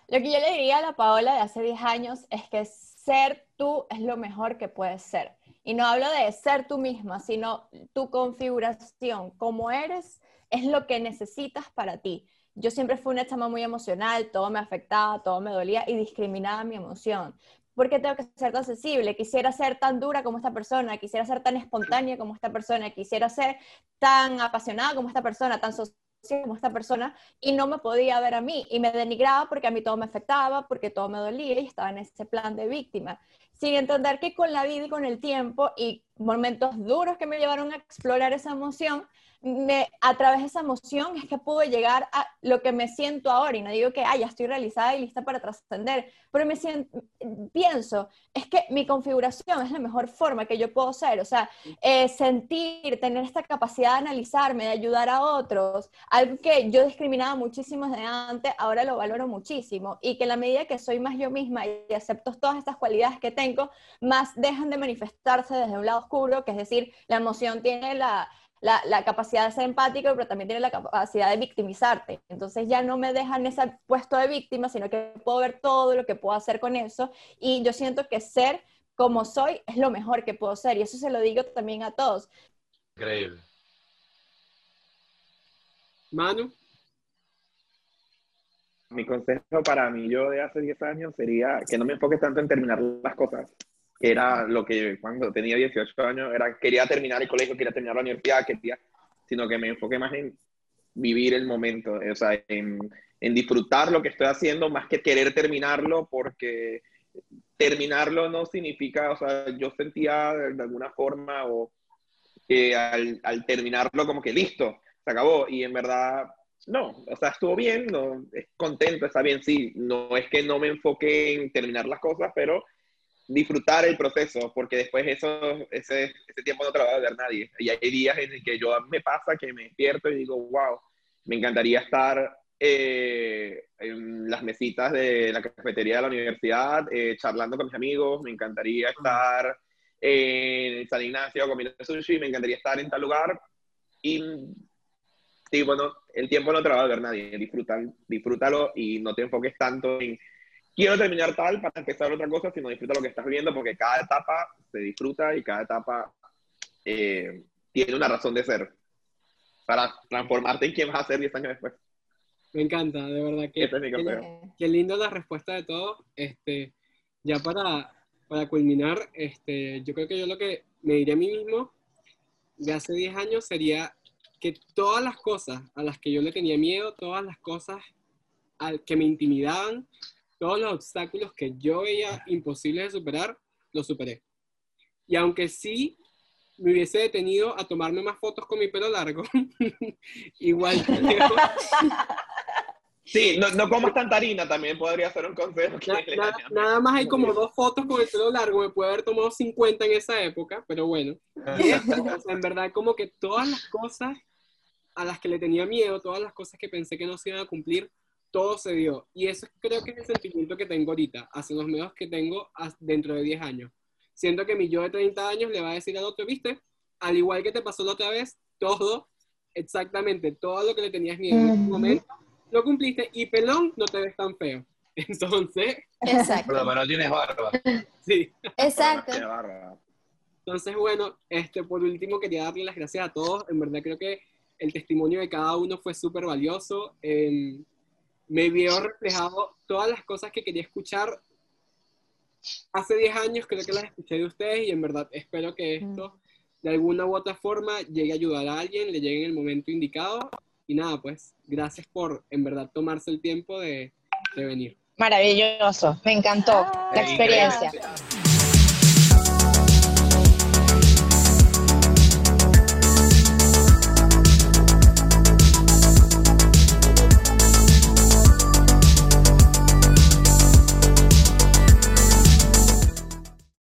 lo que yo le diría a la Paola de hace 10 años es que ser tú es lo mejor que puedes ser. Y no hablo de ser tú misma, sino tu configuración, como eres, es lo que necesitas para ti. Yo siempre fui una chama muy emocional, todo me afectaba, todo me dolía y discriminaba mi emoción. ¿Por qué tengo que ser tan sensible? Quisiera ser tan dura como esta persona, quisiera ser tan espontánea como esta persona, quisiera ser tan apasionada como esta persona, tan social como esta persona, y no me podía ver a mí, y me denigraba porque a mí todo me afectaba, porque todo me dolía, y estaba en ese plan de víctima, sin entender que con la vida y con el tiempo, y momentos duros que me llevaron a explorar esa emoción, me, a través de esa emoción es que pude llegar a lo que me siento ahora. Y no digo que, ay, ya estoy realizada y lista para trascender, pero me siento, pienso, es que mi configuración es la mejor forma que yo puedo ser. O sea, eh, sentir, tener esta capacidad de analizarme, de ayudar a otros, algo que yo discriminaba muchísimo desde antes, ahora lo valoro muchísimo. Y que en la medida que soy más yo misma y acepto todas estas cualidades que tengo, más dejan de manifestarse desde un lado oscuro, que es decir, la emoción tiene la la, capacidad de ser empático, pero también tiene la capacidad de victimizarte. Entonces ya no me dejan ese puesto de víctima, sino que puedo ver todo lo que puedo hacer con eso. Y yo siento que ser como soy es lo mejor que puedo ser. Y eso se lo digo también a todos. Increíble. Manu. Mi consejo para mí yo de hace 10 años sería que no me enfoque tanto en terminar las cosas, era lo que cuando tenía 18 años, era quería terminar el colegio, quería terminar la universidad, quería, sino que me enfoqué más en vivir el momento, o sea, en, en disfrutar lo que estoy haciendo más que querer terminarlo, porque terminarlo no significa, o sea, yo sentía de alguna forma o que al, al, terminarlo como que listo, se acabó, y en verdad no, o sea, estuvo bien, no, es contento, está bien, sí, no es que no me enfoque en terminar las cosas, pero disfrutar el proceso, porque después eso, ese, ese tiempo no te lo va a ver nadie. Y hay días en el que yo me pasa que me despierto y digo, wow, me encantaría estar eh, en las mesitas de la cafetería de la universidad, eh, charlando con mis amigos, me encantaría estar en San Ignacio comiendo sushi, me encantaría estar en tal lugar. Y sí, bueno, el tiempo no te lo va a ver nadie, disfrútalo y no te enfoques tanto en quiero terminar tal para empezar otra cosa, sino disfruta lo que estás viviendo, porque cada etapa se disfruta y cada etapa eh, tiene una razón de ser para transformarte en quien vas a ser 10 años después. Me encanta, de verdad que qué, lindo la respuesta de todo. Este, ya para, para culminar, este, yo creo que yo lo que me diría a mí mismo de hace 10 años sería que todas las cosas a las que yo le tenía miedo, todas las cosas al que me intimidaban, todos los obstáculos que yo veía imposibles de superar, los superé. Y aunque sí me hubiese detenido a tomarme más fotos con mi pelo largo, igual. Sí, no, no comas tanta harina, también podría ser un consejo. nada, más hay como dos fotos con el pelo largo, me puede haber tomado 50 en esa época, pero bueno. en verdad, como que todas las cosas a las que le tenía miedo, todas las cosas que pensé que no se iban a cumplir, todo se dio. Y eso creo que es el sentimiento que tengo ahorita, hace los medios que tengo dentro de 10 años. Siento que mi yo de 30 años le va a decir al otro, viste, al igual que te pasó la otra vez, todo, exactamente, todo lo que le tenías miedo en ese momento, lo cumpliste y pelón, no te ves tan feo. Entonces... Exacto. Por lo menos tienes barba. Sí. Exacto. Entonces, bueno, este, por último quería darle las gracias a todos. En verdad creo que el testimonio de cada uno fue súper valioso me vio reflejado todas las cosas que quería escuchar hace 10 años, creo que las escuché de ustedes y en verdad espero que esto de alguna u otra forma llegue a ayudar a alguien, le llegue en el momento indicado y nada, pues gracias por en verdad tomarse el tiempo de, venir. Maravilloso, me encantó la experiencia.